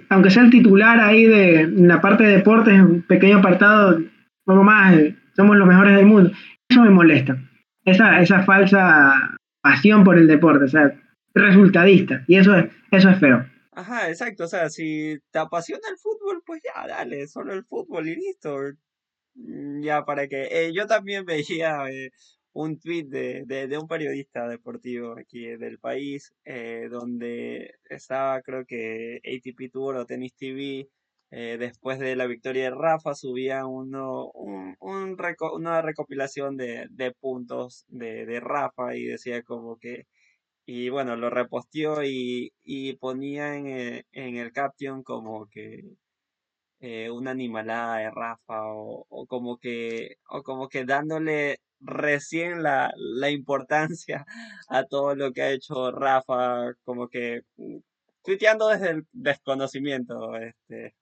aunque sea el titular ahí de la parte de deportes, un pequeño apartado, poco más, somos los mejores del mundo. Eso me molesta. Esa, esa falsa pasión por el deporte. O sea, resultadista. Y eso es, eso es feo. Ajá, exacto. O sea, si te apasiona el fútbol, pues ya, dale, solo el fútbol y listo. Mm, ya, para que. Eh, yo también veía eh, un tweet de, de, un periodista deportivo aquí del país, eh, donde estaba, creo que ATP Tour o Tennis TV. después de la victoria de Rafa subía uno, un, un una recopilación de, de puntos de, de Rafa y decía como que y bueno, lo reposteó y, y ponía en el, en el caption como que eh, una animalada de Rafa o, o, como que o como que dándole recién la, la importancia a todo lo que ha hecho Rafa, como que mm, tuiteando desde el desconocimiento, este,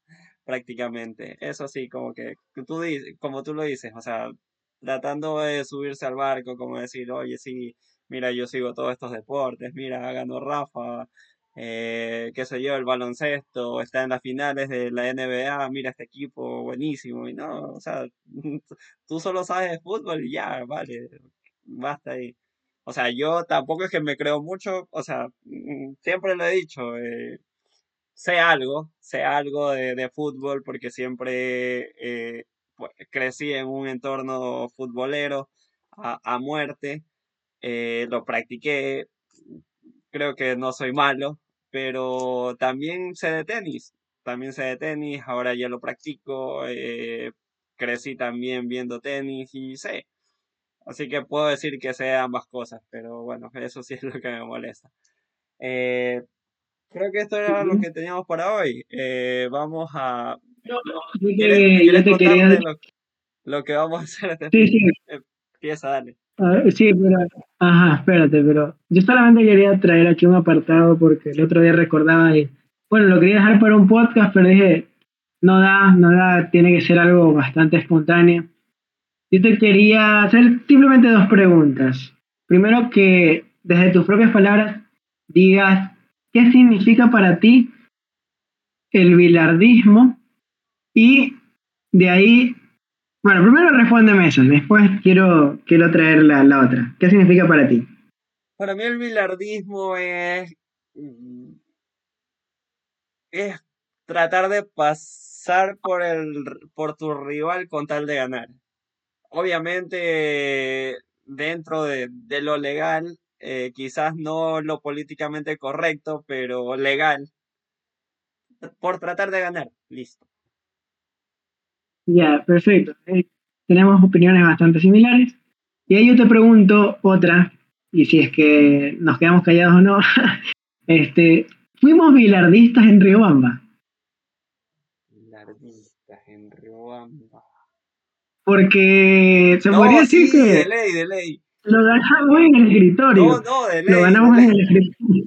prácticamente. Eso sí, como que tú, como tú lo dices, o sea, tratando de subirse al barco, como decir, oye, sí, mira, yo sigo todos estos deportes, mira, ganó Rafa, eh, qué sé yo, el baloncesto, está en las finales de la NBA, mira este equipo buenísimo, y no, o sea, tú solo sabes de fútbol y ya, vale, basta ahí. O sea, yo tampoco es que me creo mucho, o sea, mm, siempre lo he dicho, eh, sé algo, sé algo de, fútbol porque siempre eh, pues, crecí en un entorno futbolero a, a muerte eh, lo practiqué, creo que no soy malo, pero también sé de tenis, también sé de tenis, ahora ya lo practico, eh, crecí también viendo tenis y sé. Así que puedo decir que sé ambas cosas, pero bueno, eso sí es lo que me molesta. Eh, creo que esto era lo que teníamos para hoy. vamos a... ¿Quieres, lo, que vamos a hacer? Sí, sí. Empieza, dale. Sí, pero, ajá, espérate, pero yo solamente quería traer aquí un apartado porque el otro día recordaba y, bueno, lo quería dejar para un podcast, pero dije, no da, no da, tiene que ser algo bastante espontáneo. Yo te quería hacer simplemente dos preguntas. Primero que desde tus propias palabras digas qué significa para ti el bilardismo y de ahí, bueno, primero respóndeme eso, después quiero, quiero traer la, la otra. ¿Qué significa para ti? Para mí el bilardismo es, mm, es tratar de pasar por, el, por tu rival con tal de ganar. Obviamente, dentro de, lo legal, eh, quizás no lo políticamente correcto, pero legal, por tratar de ganar, listo. Ya, perfecto. Eh, tenemos opiniones bastante similares. Y ahí yo te pregunto otra, y si es que nos quedamos callados o no. este, ¿Fuimos bilardistas en Riobamba? Bilardistas en Riobamba. Porque se podría decir que. De ley, de ley. Lo ganamos en el escritorio. No, no, de ley. Lo ganamos en el escritorio.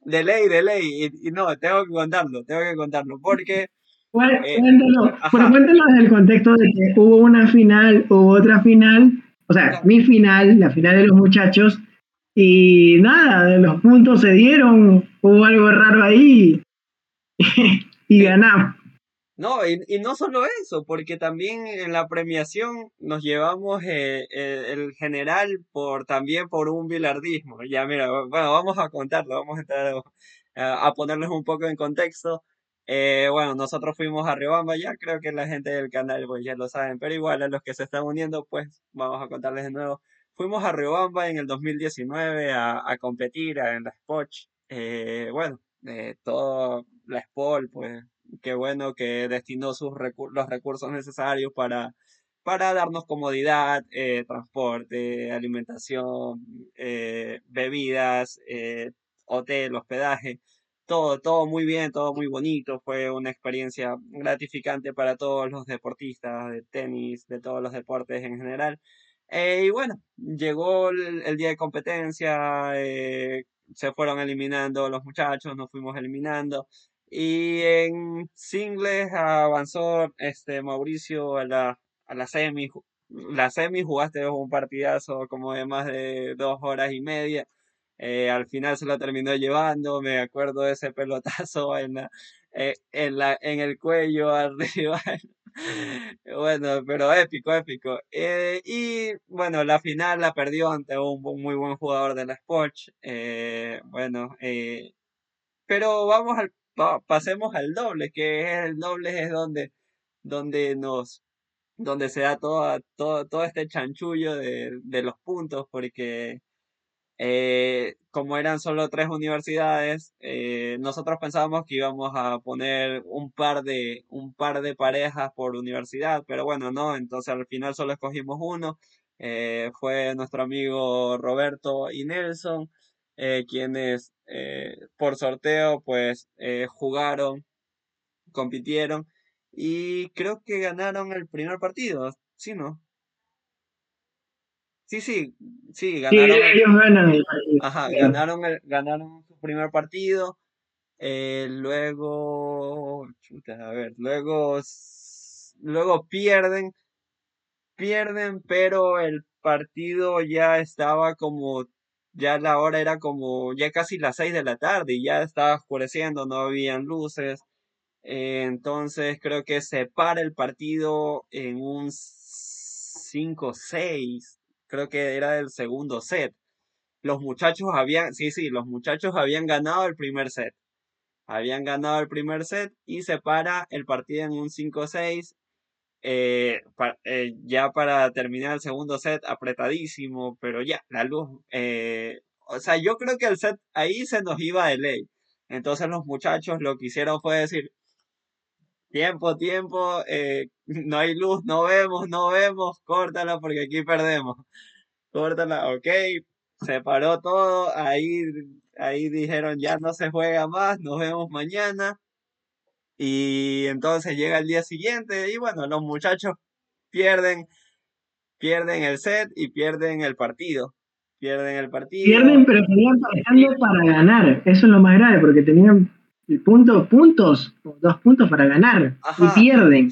De ley, de ley. Y, no, tengo que contarlo, tengo que contarlo. Porque. Bueno, eh, cuéntelo, pero cuéntelo desde el contexto de que hubo una final, hubo otra final, o sea, mi final, la final de los muchachos, y nada, los puntos se dieron, hubo algo raro ahí y ganamos. No, y, no solo eso, porque también en la premiación nos llevamos eh, eh, el general por también por un bilardismo. Ya mira, bueno, vamos a contarlo, vamos a entrar a, ponerles un poco en contexto. Eh, bueno, nosotros fuimos a Riobamba, ya creo que la gente del canal pues ya lo saben, pero igual a los que se están uniendo, pues vamos a contarles de nuevo. Fuimos a Riobamba en el 2019 a, a competir en la Spotch. bueno, todo la Spol, pues qué bueno que destinó sus los recursos necesarios para, para darnos comodidad, eh, transporte, alimentación, eh, bebidas, eh, hotel, hospedaje, todo, todo muy bien, todo muy bonito. Fue una experiencia gratificante para todos los deportistas de tenis, de todos los deportes en general. y bueno, llegó el, día de competencia, se fueron eliminando los muchachos, nos fuimos eliminando. Y en singles avanzó este Mauricio a la, a la semi. La semi jugaste un partidazo como de más de dos horas y media. Eh, al final se lo terminó llevando. Me acuerdo de ese pelotazo en, la, eh, en, la, en el cuello arriba. bueno, pero épico, épico. Eh, y bueno, la final la perdió ante un, muy buen jugador de la Sports. bueno, pero vamos al pasemos al doble, que el doble es donde, donde nos donde se da todo, todo, todo este chanchullo de, de los puntos, porque eh, como eran solo tres universidades, eh, nosotros pensábamos que íbamos a poner un par de un par de parejas por universidad, pero bueno, no, entonces al final solo escogimos uno. Eh, fue nuestro amigo Roberto y Nelson. Eh, quienes por sorteo pues jugaron, compitieron y creo que ganaron el primer partido, ¿sí no? Sí, sí, sí, ganaron. el, Ajá, ganaron, el, ganaron su primer partido. luego, a ver, luego, luego pierden, pierden, pero el partido ya estaba como ya la hora era como ya casi las 6 de la tarde y ya estaba oscureciendo, no habían luces. Eh, entonces creo que se para el partido en un 5-6, creo que era el segundo set. Los muchachos habían, sí, sí, los muchachos habían ganado el primer set. Habían ganado el primer set y se para el partido en un 5-6 eh, eh, ya para terminar el segundo set apretadísimo, pero ya, la luz, eh, o sea, yo creo que el set ahí se nos iba de ley. Entonces los muchachos lo que hicieron fue decir, tiempo, tiempo, no hay luz, no vemos, no vemos, córtala porque aquí perdemos. Córtala, ok, se paró todo, ahí, ahí dijeron ya no se juega más, nos vemos mañana. Y entonces llega el día siguiente y bueno, los muchachos pierden pierden el set y pierden el partido. Pierden el partido. Pierden, pero tenían para ganar. Eso es lo más grave, porque tenían el punto, puntos, dos puntos para ganar. Y pierden.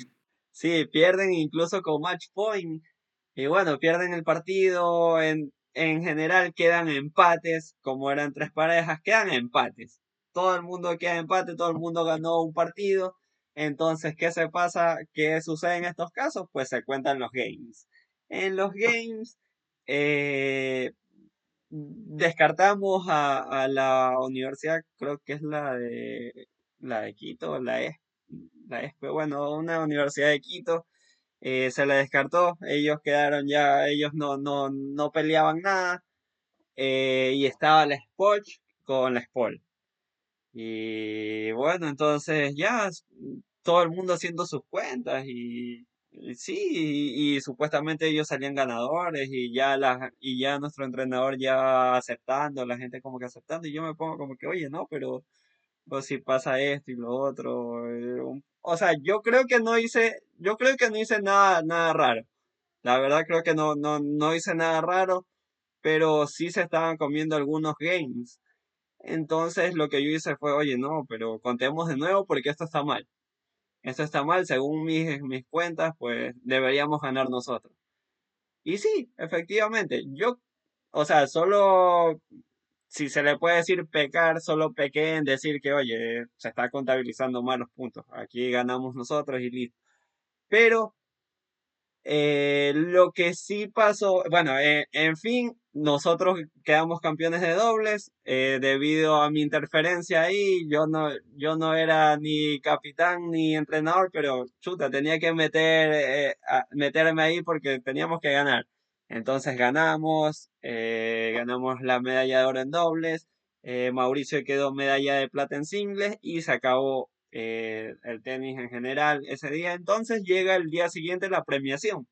Sí, pierden incluso con match point. Y bueno, pierden el partido. En, en general quedan empates. Como eran tres parejas, quedan empates. Todo el mundo queda empate, todo el mundo ganó un partido. Entonces, ¿qué se pasa? ¿Qué sucede en estos casos? Pues se cuentan los games. En los games, eh, descartamos a, la universidad, creo que es la de la de Quito, la es, la es, bueno, una universidad de Quito, eh, se la descartó, ellos quedaron ya, ellos no, no, no peleaban nada, eh, y estaba la Spoch con la Spol. Y bueno, entonces ya todo el mundo haciendo sus cuentas y Sí, y, supuestamente ellos salían ganadores y ya la, y ya nuestro entrenador ya aceptando, la gente como que aceptando, y yo me pongo como que, oye, no, pero pues si pasa esto y lo otro. Eh, o sea, yo creo que no hice, yo creo que no hice nada, nada raro. La verdad creo que no, no, no hice nada raro, pero sí se estaban comiendo algunos games. Entonces lo que yo hice fue, oye, no, pero contemos de nuevo porque esto está mal esto está mal, según mis, mis cuentas, pues deberíamos ganar nosotros. Y sí, efectivamente, yo, o sea, solo, si se le puede decir pecar, solo pequé en decir que, oye, se está contabilizando mal los puntos, aquí ganamos nosotros y listo. Pero eh, lo que sí pasó, bueno, eh, en fin, nosotros quedamos campeones de dobles eh, debido a mi interferencia ahí. Yo no, yo no era ni capitán ni entrenador, pero chuta, tenía que meter, meterme ahí porque teníamos que ganar. Entonces ganamos, ganamos la medalla de oro en dobles. Mauricio quedó medalla de plata en singles y se acabó eh, el tenis en general ese día. Entonces llega el día siguiente la premiación.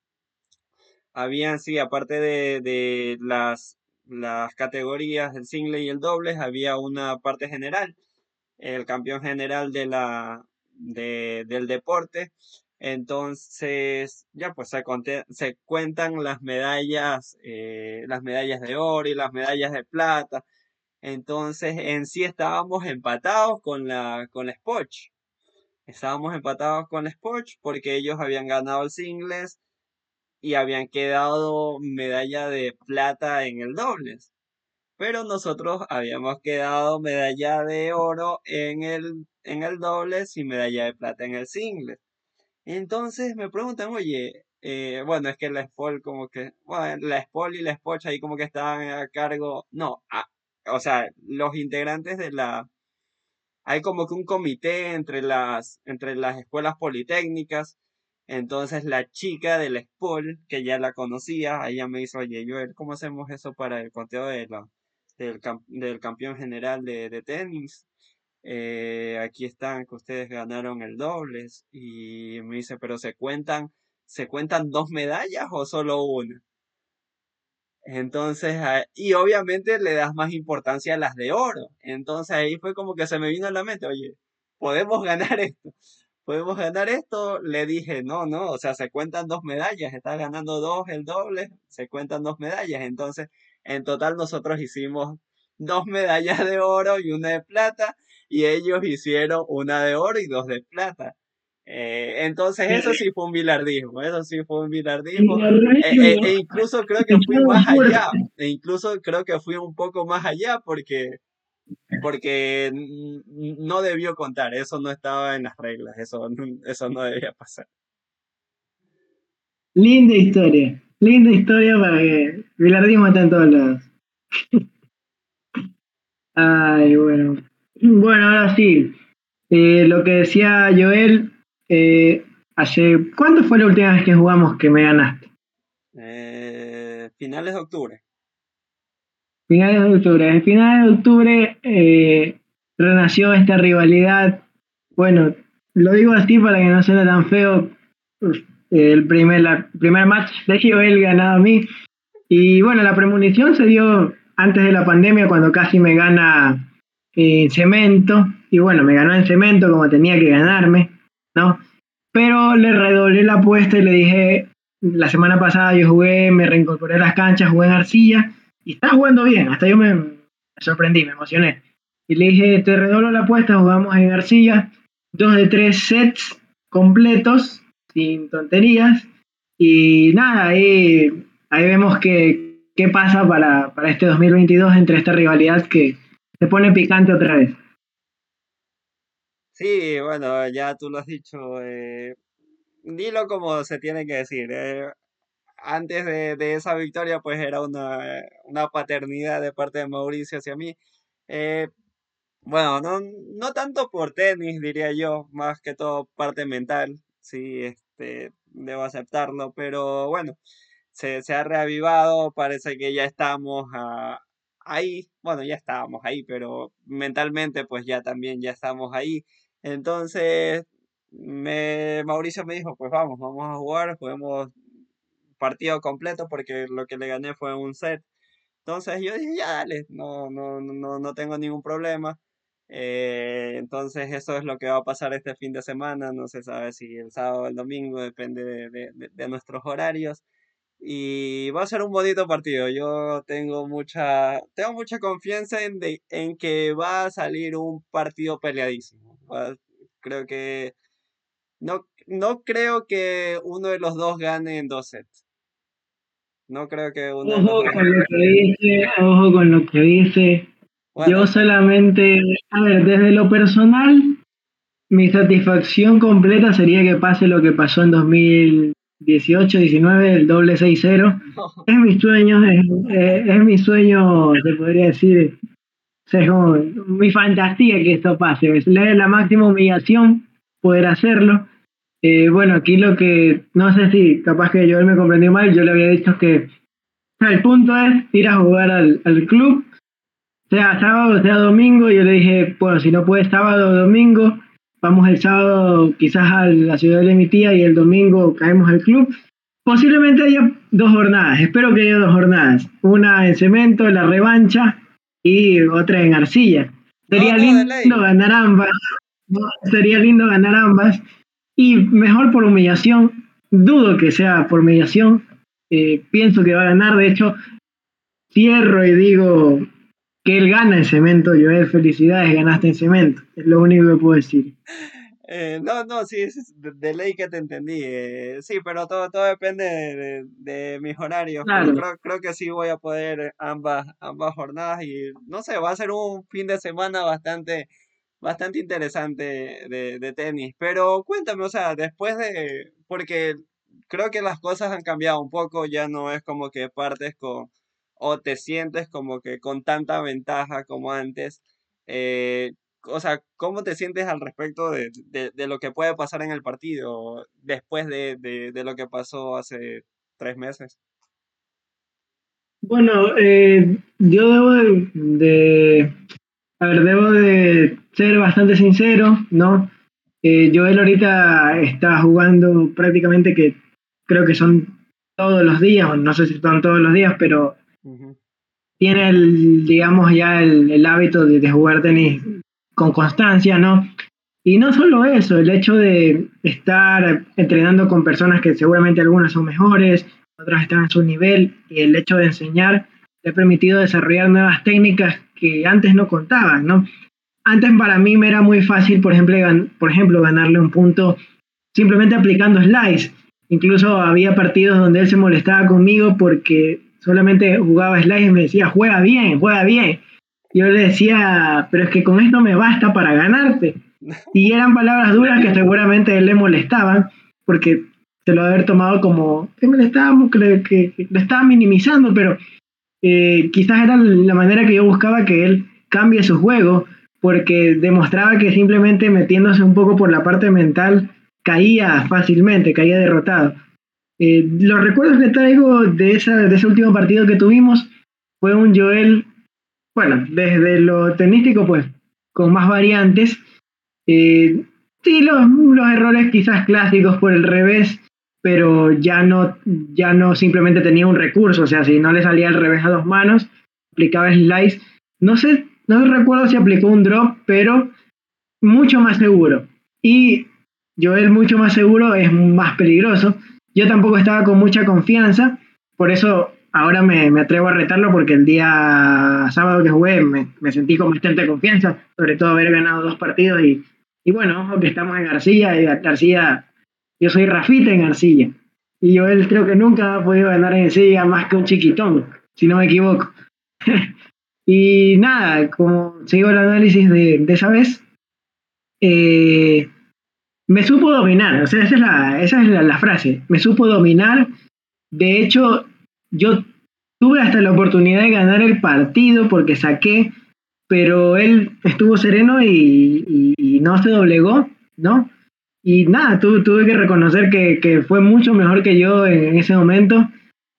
Habían, sí, aparte de, las, las categorías del single y el doble, había una parte general, el campeón general de la, del deporte. Entonces, ya pues se, se cuentan las medallas, eh, las medallas de oro y las medallas de plata. Entonces, en sí estábamos empatados con la, con la Spoch. Estábamos empatados con la Spoch porque ellos habían ganado el singles y habían quedado medalla de plata en el dobles. Pero nosotros habíamos quedado medalla de oro en el, en el dobles y medalla de plata en el singles. Entonces me preguntan, oye, eh, bueno, es que la Spol como que, bueno, la Spol y la Spoch ahí como que estaban a cargo, no, o sea, los integrantes de la, hay como que un comité entre las, entre las escuelas politécnicas. Entonces la chica del SPOL, que ya la conocía, ella me dijo, oye, Joel, ¿cómo hacemos eso para el conteo de la, del, del campeón general de, tenis? Eh, aquí están que ustedes ganaron el dobles. Y me dice, pero se cuentan, ¿se cuentan dos medallas o solo una? Entonces, y obviamente le das más importancia a las de oro. Entonces ahí fue como que se me vino a la mente, oye, podemos ganar esto, podemos ganar esto. Le dije, no, no, o sea, se cuentan dos medallas, estás ganando dos el doble, se cuentan dos medallas. Entonces, en total nosotros hicimos dos medallas de oro y una de plata, y ellos hicieron una de oro y dos de plata. Eh, entonces eso sí fue un bilardismo, eso sí fue un bilardismo. E, e, incluso creo que fui más allá, e incluso creo que fui un poco más allá porque, porque no debió contar, eso no estaba en las reglas, eso, eso no debía pasar. Linda historia, linda historia para que bilardismo está en todos lados. Ay, bueno. Bueno, ahora sí. Eh, lo que decía Joel, eh, hace, ¿Cuándo fue la última vez que jugamos que me ganaste? Eh, finales de octubre. Finales de octubre. En finales de octubre eh, renació esta rivalidad. Bueno, lo digo así para que no suene tan feo. El primer, la, primer match de Joel ganado a mí. Y bueno, la premonición se dio antes de la pandemia cuando casi me gana en cemento. Y bueno, me ganó en cemento como tenía que ganarme. ¿no? Pero le redoblé la apuesta y le dije, la semana pasada yo jugué, me reincorporé a las canchas, jugué en arcilla y está jugando bien. Hasta yo me, sorprendí, me emocioné. Y le dije, te redoblo la apuesta, jugamos en arcilla, dos de tres sets completos, sin tonterías. Y nada, ahí, ahí vemos qué pasa para, para este 2022 entre esta rivalidad que se pone picante otra vez. Sí, bueno, ya tú lo has dicho. Eh, dilo como se tiene que decir. Eh. Antes de, esa victoria, pues era una, una, paternidad de parte de Mauricio hacia mí. Eh, bueno, no, no tanto por tenis, diría yo, más que todo parte mental. Sí, este, debo aceptarlo, pero bueno, se, se ha reavivado, parece que ya estamos ahí, bueno, ya estábamos ahí, pero mentalmente pues ya también ya estamos ahí. Entonces, me, Mauricio me dijo, pues vamos, vamos a jugar, juguemos partido completo porque lo que le gané fue un set. Entonces yo dije, ya dale, no, no, no, no tengo ningún problema. Eh, entonces eso es lo que va a pasar este fin de semana. No se sabe si el sábado o el domingo, depende de, de, nuestros horarios. Y va a ser un bonito partido. Yo tengo mucha, tengo mucha confianza en, en que va a salir un partido peleadísimo. creo que no, no creo que uno de los dos gane en dos sets. No creo que uno ojo con lo que dice, ojo con lo que dice. Yo solamente, a ver, desde lo personal, mi satisfacción completa sería que pase lo que pasó en 2018, 19, el doble 6-0. Es mi sueño, es, mi sueño, se podría decir, es como mi fantasía que esto pase. Es la máxima humillación poder hacerlo. Eh, bueno, aquí lo que, no sé si capaz que yo me comprendió mal, yo le había dicho que el punto es ir a jugar al, al club sea sábado, sea domingo, yo le dije, bueno, si no puede sábado o domingo, vamos el sábado quizás a la ciudad de mi tía y el domingo caemos al club. Posiblemente haya dos jornadas, espero que haya dos jornadas, una en cemento, la revancha, y otra en arcilla. Sería lindo ganar ambas, sería lindo ganar ambas, y mejor por humillación, dudo que sea por humillación, eh, pienso que va a ganar, de hecho, cierro y digo, que él gana en cemento, Joel, felicidades, ganaste en cemento, es lo único que puedo decir. Eh, no, no, sí, es de, ley que te entendí. Eh, sí, pero todo, todo depende de, mis horarios. Creo, creo, que sí voy a poder ambas, ambas jornadas y no sé, va a ser un fin de semana bastante, bastante interesante de, de tenis. Pero cuéntame, o sea, después de, porque creo que las cosas han cambiado un poco, ya no es como que partes con o te sientes como que con tanta ventaja como antes. Eh, o sea, ¿cómo te sientes al respecto de, lo que puede pasar en el partido después de, lo que pasó hace tres meses? Bueno, eh, yo debo de, a ver, debo de ser bastante sincero, ¿no? Eh, Joel ahorita está jugando prácticamente que creo que son todos los días, no sé si son todos los días, pero tiene, el, digamos, ya el, hábito de, jugar tenis con constancia, ¿no? Y no solo eso, el hecho de estar entrenando con personas que seguramente algunas son mejores, otras están a su nivel, y el hecho de enseñar le ha permitido desarrollar nuevas técnicas que antes no contaban, ¿no? Antes para mí me era muy fácil, por ejemplo, ganarle un punto simplemente aplicando slides. Incluso había partidos donde él se molestaba conmigo porque solamente jugaba slides y me decía, juega bien, juega bien. Yo le decía, pero es que con esto me basta para ganarte. Y eran palabras duras que seguramente él le molestaban, porque se lo haber tomado como que me le estaba minimizando, pero eh, quizás era la manera que yo buscaba que él cambie su juego, porque demostraba que simplemente metiéndose un poco por la parte mental caía fácilmente, caía derrotado. Eh, los recuerdos que traigo de, esa, de ese último partido que tuvimos fue un Joel, bueno, desde lo tenístico, pues, con más variantes. Eh, sí, los, los, errores quizás clásicos por el revés, pero ya no, ya no simplemente tenía un recurso, o sea, si no le salía el revés a dos manos, aplicaba slice. No sé, no recuerdo si aplicó un drop, pero mucho más seguro. Y Joel mucho más seguro es más peligroso yo tampoco estaba con mucha confianza, por eso ahora me, me atrevo a retarlo porque el día sábado que jugué me, me, sentí con bastante confianza, sobre todo haber ganado dos partidos y, y bueno, ojo que estamos en Arcilla y Arcilla, yo soy Rafita en Arcilla y yo él creo que nunca ha podido ganar en Arcilla más que un chiquitón, si no me equivoco. y nada, como sigo el análisis de, esa vez, eh, me supo dominar, o sea, esa es, la, esa es la, frase, me supo dominar. De hecho, yo tuve hasta la oportunidad de ganar el partido porque saqué, pero él estuvo sereno y, no se doblegó, ¿no? Y nada, tuve que reconocer que, fue mucho mejor que yo en, ese momento,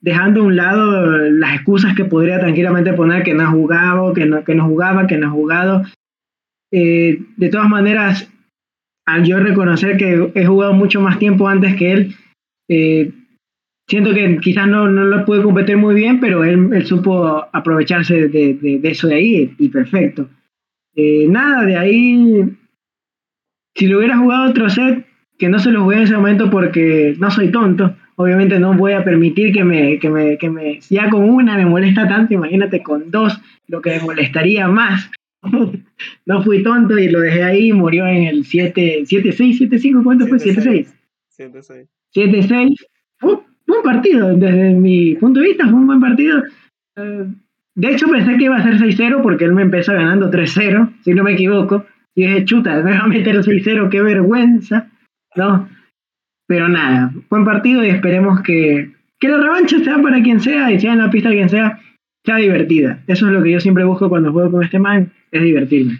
dejando a un lado las excusas que podría tranquilamente poner que no ha jugado, que no, que no jugaba, que no ha jugado. Eh, de todas maneras, al yo reconocer que he jugado mucho más tiempo antes que él, eh, siento que quizás no, no lo pude competir muy bien, pero él, él supo aprovecharse de, de, eso de ahí y perfecto. Eh, nada, de ahí, si lo hubiera jugado otro set, que no se lo jugué en ese momento porque no soy tonto, obviamente no voy a permitir que me, que me, que me, si ya con una me molesta tanto, imagínate con dos, lo que me molestaría más. no fui tonto y lo dejé ahí, murió en el 7, 7, 6, 7, 5, ¿cuánto fue? 7, 6. 7, 6. 7, 6. Fue un buen partido, desde mi punto de vista fue un buen partido. Eh, de hecho pensé que iba a ser 6-0 porque él me empezó ganando 3-0, si no me equivoco. Y dije, chuta, me va a meter 6-0, qué vergüenza. ¿No? Pero nada, buen partido y esperemos que, que la revancha sea para quien sea y sea en la pista quien sea, sea divertida. Eso es lo que yo siempre busco cuando juego con este man, es divertirme.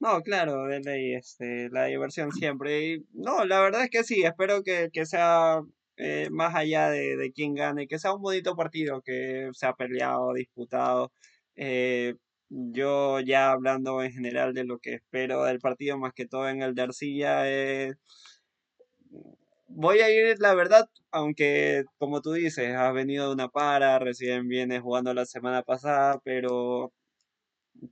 No, claro, de ley, este, la diversión siempre. Y, no, la verdad es que sí, espero que, sea eh, más allá de, de gane, que sea un bonito partido, que sea peleado, disputado. Eh, yo ya hablando en general de lo que espero del partido, más que todo en el de Arcilla, eh, voy a ir, la verdad, aunque como tú dices, has venido de una para, recién vienes jugando la semana pasada, pero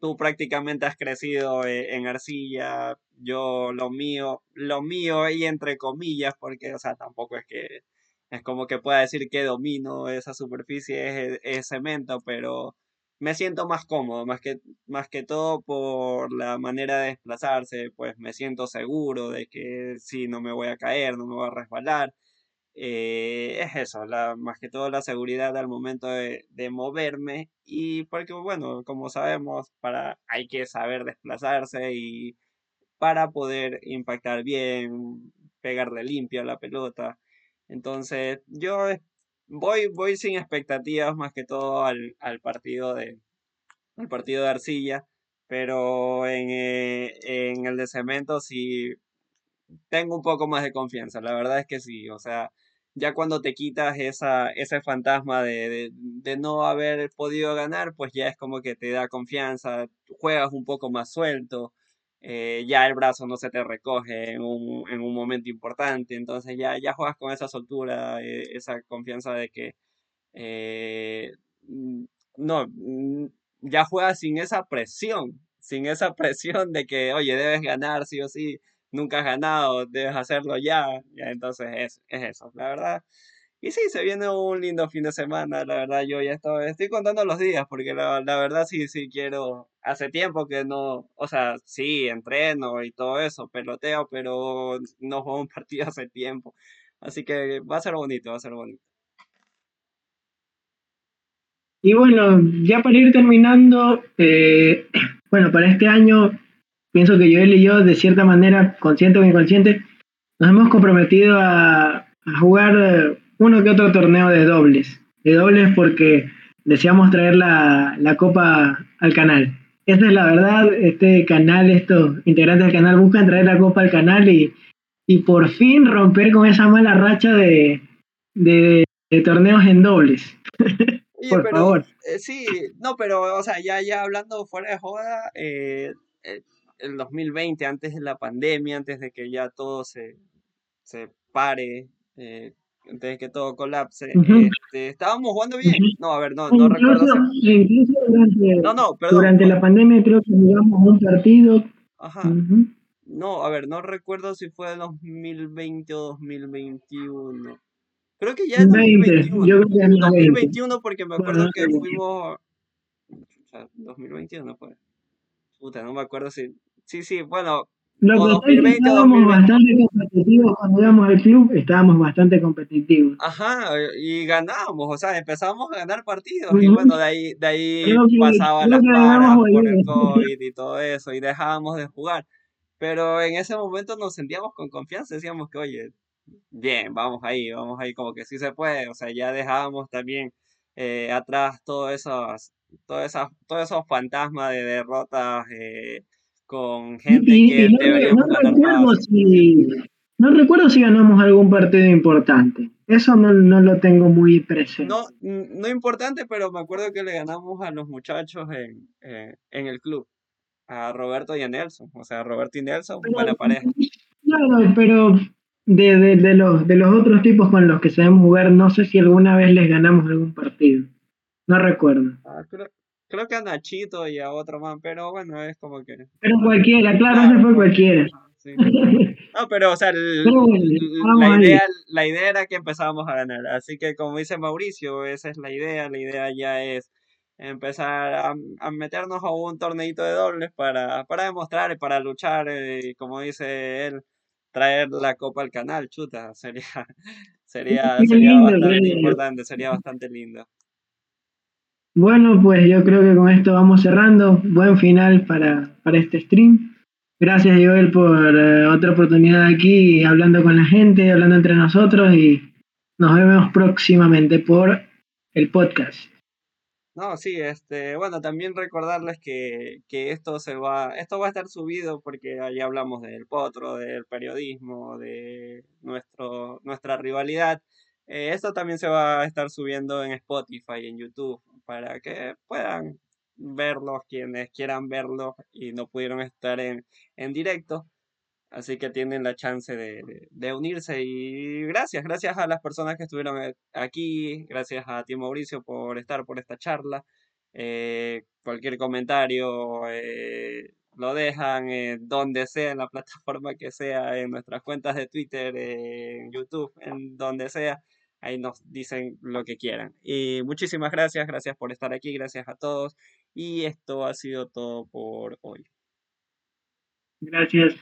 tú prácticamente has crecido eh, en arcilla, yo lo mío, lo mío y entre comillas, porque, o sea, tampoco es que es como que pueda decir que domino esa superficie, es, cemento, pero me siento más cómodo, más que, más que todo por la manera de desplazarse, pues me siento seguro de que sí, no me voy a caer, no me voy a resbalar. Eh, es eso, más que todo la seguridad al momento de, moverme y porque bueno, como sabemos, para, hay que saber desplazarse y para poder impactar bien, pegarle limpio a la pelota. Entonces, yo voy, voy sin expectativas más que todo al, partido de al partido de Arcilla, pero en, eh, en el de cemento sí tengo un poco más de confianza, la verdad es que sí, o sea, ya cuando te quitas esa, ese fantasma de, de, no haber podido ganar, pues ya es como que te da confianza, juegas un poco más suelto, eh, ya el brazo no se te recoge en un, en un momento importante, entonces ya, ya juegas con esa soltura, eh, esa confianza de que eh, no, ya juegas sin esa presión, sin esa presión de que, oye, debes ganar sí o sí nunca has ganado, debes hacerlo ya. ya entonces es, es eso, la verdad. Y sí, se viene un lindo fin de semana, la verdad yo ya estoy, contando los días, porque la, la, verdad sí, sí quiero, hace tiempo que no, o sea, sí, entreno y todo eso, peloteo, pero no juego un partido hace tiempo. Así que va a ser bonito, va a ser bonito. Y bueno, ya para ir terminando, eh, bueno, para este año pienso que Joel y yo, de cierta manera, consciente o inconsciente, nos hemos comprometido a, jugar eh, uno que otro torneo de dobles. De dobles porque deseamos traer la, copa al canal. Esa es la verdad, este canal, estos integrantes del canal buscan traer la copa al canal y, y por fin romper con esa mala racha de, de, torneos en dobles. por favor. Eh, sí, no, pero, o sea, ya, ya hablando fuera de joda, eh, el 2020, antes de la pandemia, antes de que ya todo se, se pare, eh, antes de que todo colapse, este, estábamos jugando bien. No, a ver, no, no recuerdo. Incluso durante, no, no, perdón, durante la pandemia creo que jugamos un partido. Ajá. No, a ver, no recuerdo si fue 2020 o 2021. Creo que ya en 2021. Yo creo que 2021 porque me acuerdo que fuimos... 2021 fue. Puta, no me acuerdo si... Sí, sí, bueno, lo que 2020, estábamos bastante competitivos cuando íbamos al club, estábamos bastante competitivos. Ajá, y ganábamos, o sea, empezamos a ganar partidos y bueno, de ahí, de ahí pasaban las paras por el COVID y todo eso y dejábamos de jugar. Pero en ese momento nos sentíamos con confianza, decíamos que, oye, bien, vamos ahí, vamos ahí, como que sí se puede, o sea, ya dejábamos también eh, atrás todos esos, todos esos, todos esos fantasmas de derrotas. Eh, con gente que no, no recuerdo si, no recuerdo si ganamos algún partido importante. Eso no, lo tengo muy presente. No, no importante, pero me acuerdo que le ganamos a los muchachos en, eh, en el club. A Roberto y a Nelson. O sea, Roberto y Nelson, buena pareja. Claro, pero de, de, los, de los otros tipos con los que sabemos jugar, no sé si alguna vez les ganamos algún partido. No recuerdo. Ah, Creo que a Nachito y a otro man, pero bueno, es como que. Pero cualquiera, claro, ese fue cualquiera. No, pero o sea, la, idea, la idea era que empezábamos a ganar. Así que como dice Mauricio, esa es la idea. La idea ya es empezar a, meternos a un torneito de dobles para, para demostrar y para luchar. Eh, y como dice él, traer la copa al canal, chuta, sería, sería, sería bastante importante, sería bastante lindo. Bueno, pues yo creo que con esto vamos cerrando. Buen final para, para este stream. Gracias, Joel, por eh, otra oportunidad aquí, hablando con la gente, hablando entre nosotros y nos vemos próximamente por el podcast. No, sí, este, bueno, también recordarles que, que, esto se va, esto va a estar subido porque ahí hablamos del potro, del periodismo, de nuestro, nuestra rivalidad. Eh, esto también se va a estar subiendo en Spotify, en YouTube para que puedan verlos quienes quieran verlos y no pudieron estar en, en directo. Así que tienen la chance de, de, unirse y gracias, gracias a las personas que estuvieron eh, aquí, gracias a ti Mauricio por estar por esta charla. Eh, cualquier comentario eh, lo dejan donde sea, en la plataforma que sea, en nuestras cuentas de Twitter, en YouTube, en donde sea ahí nos dicen lo que quieran. Y muchísimas gracias, gracias por estar aquí, gracias a todos. Y esto ha sido todo por hoy. Gracias.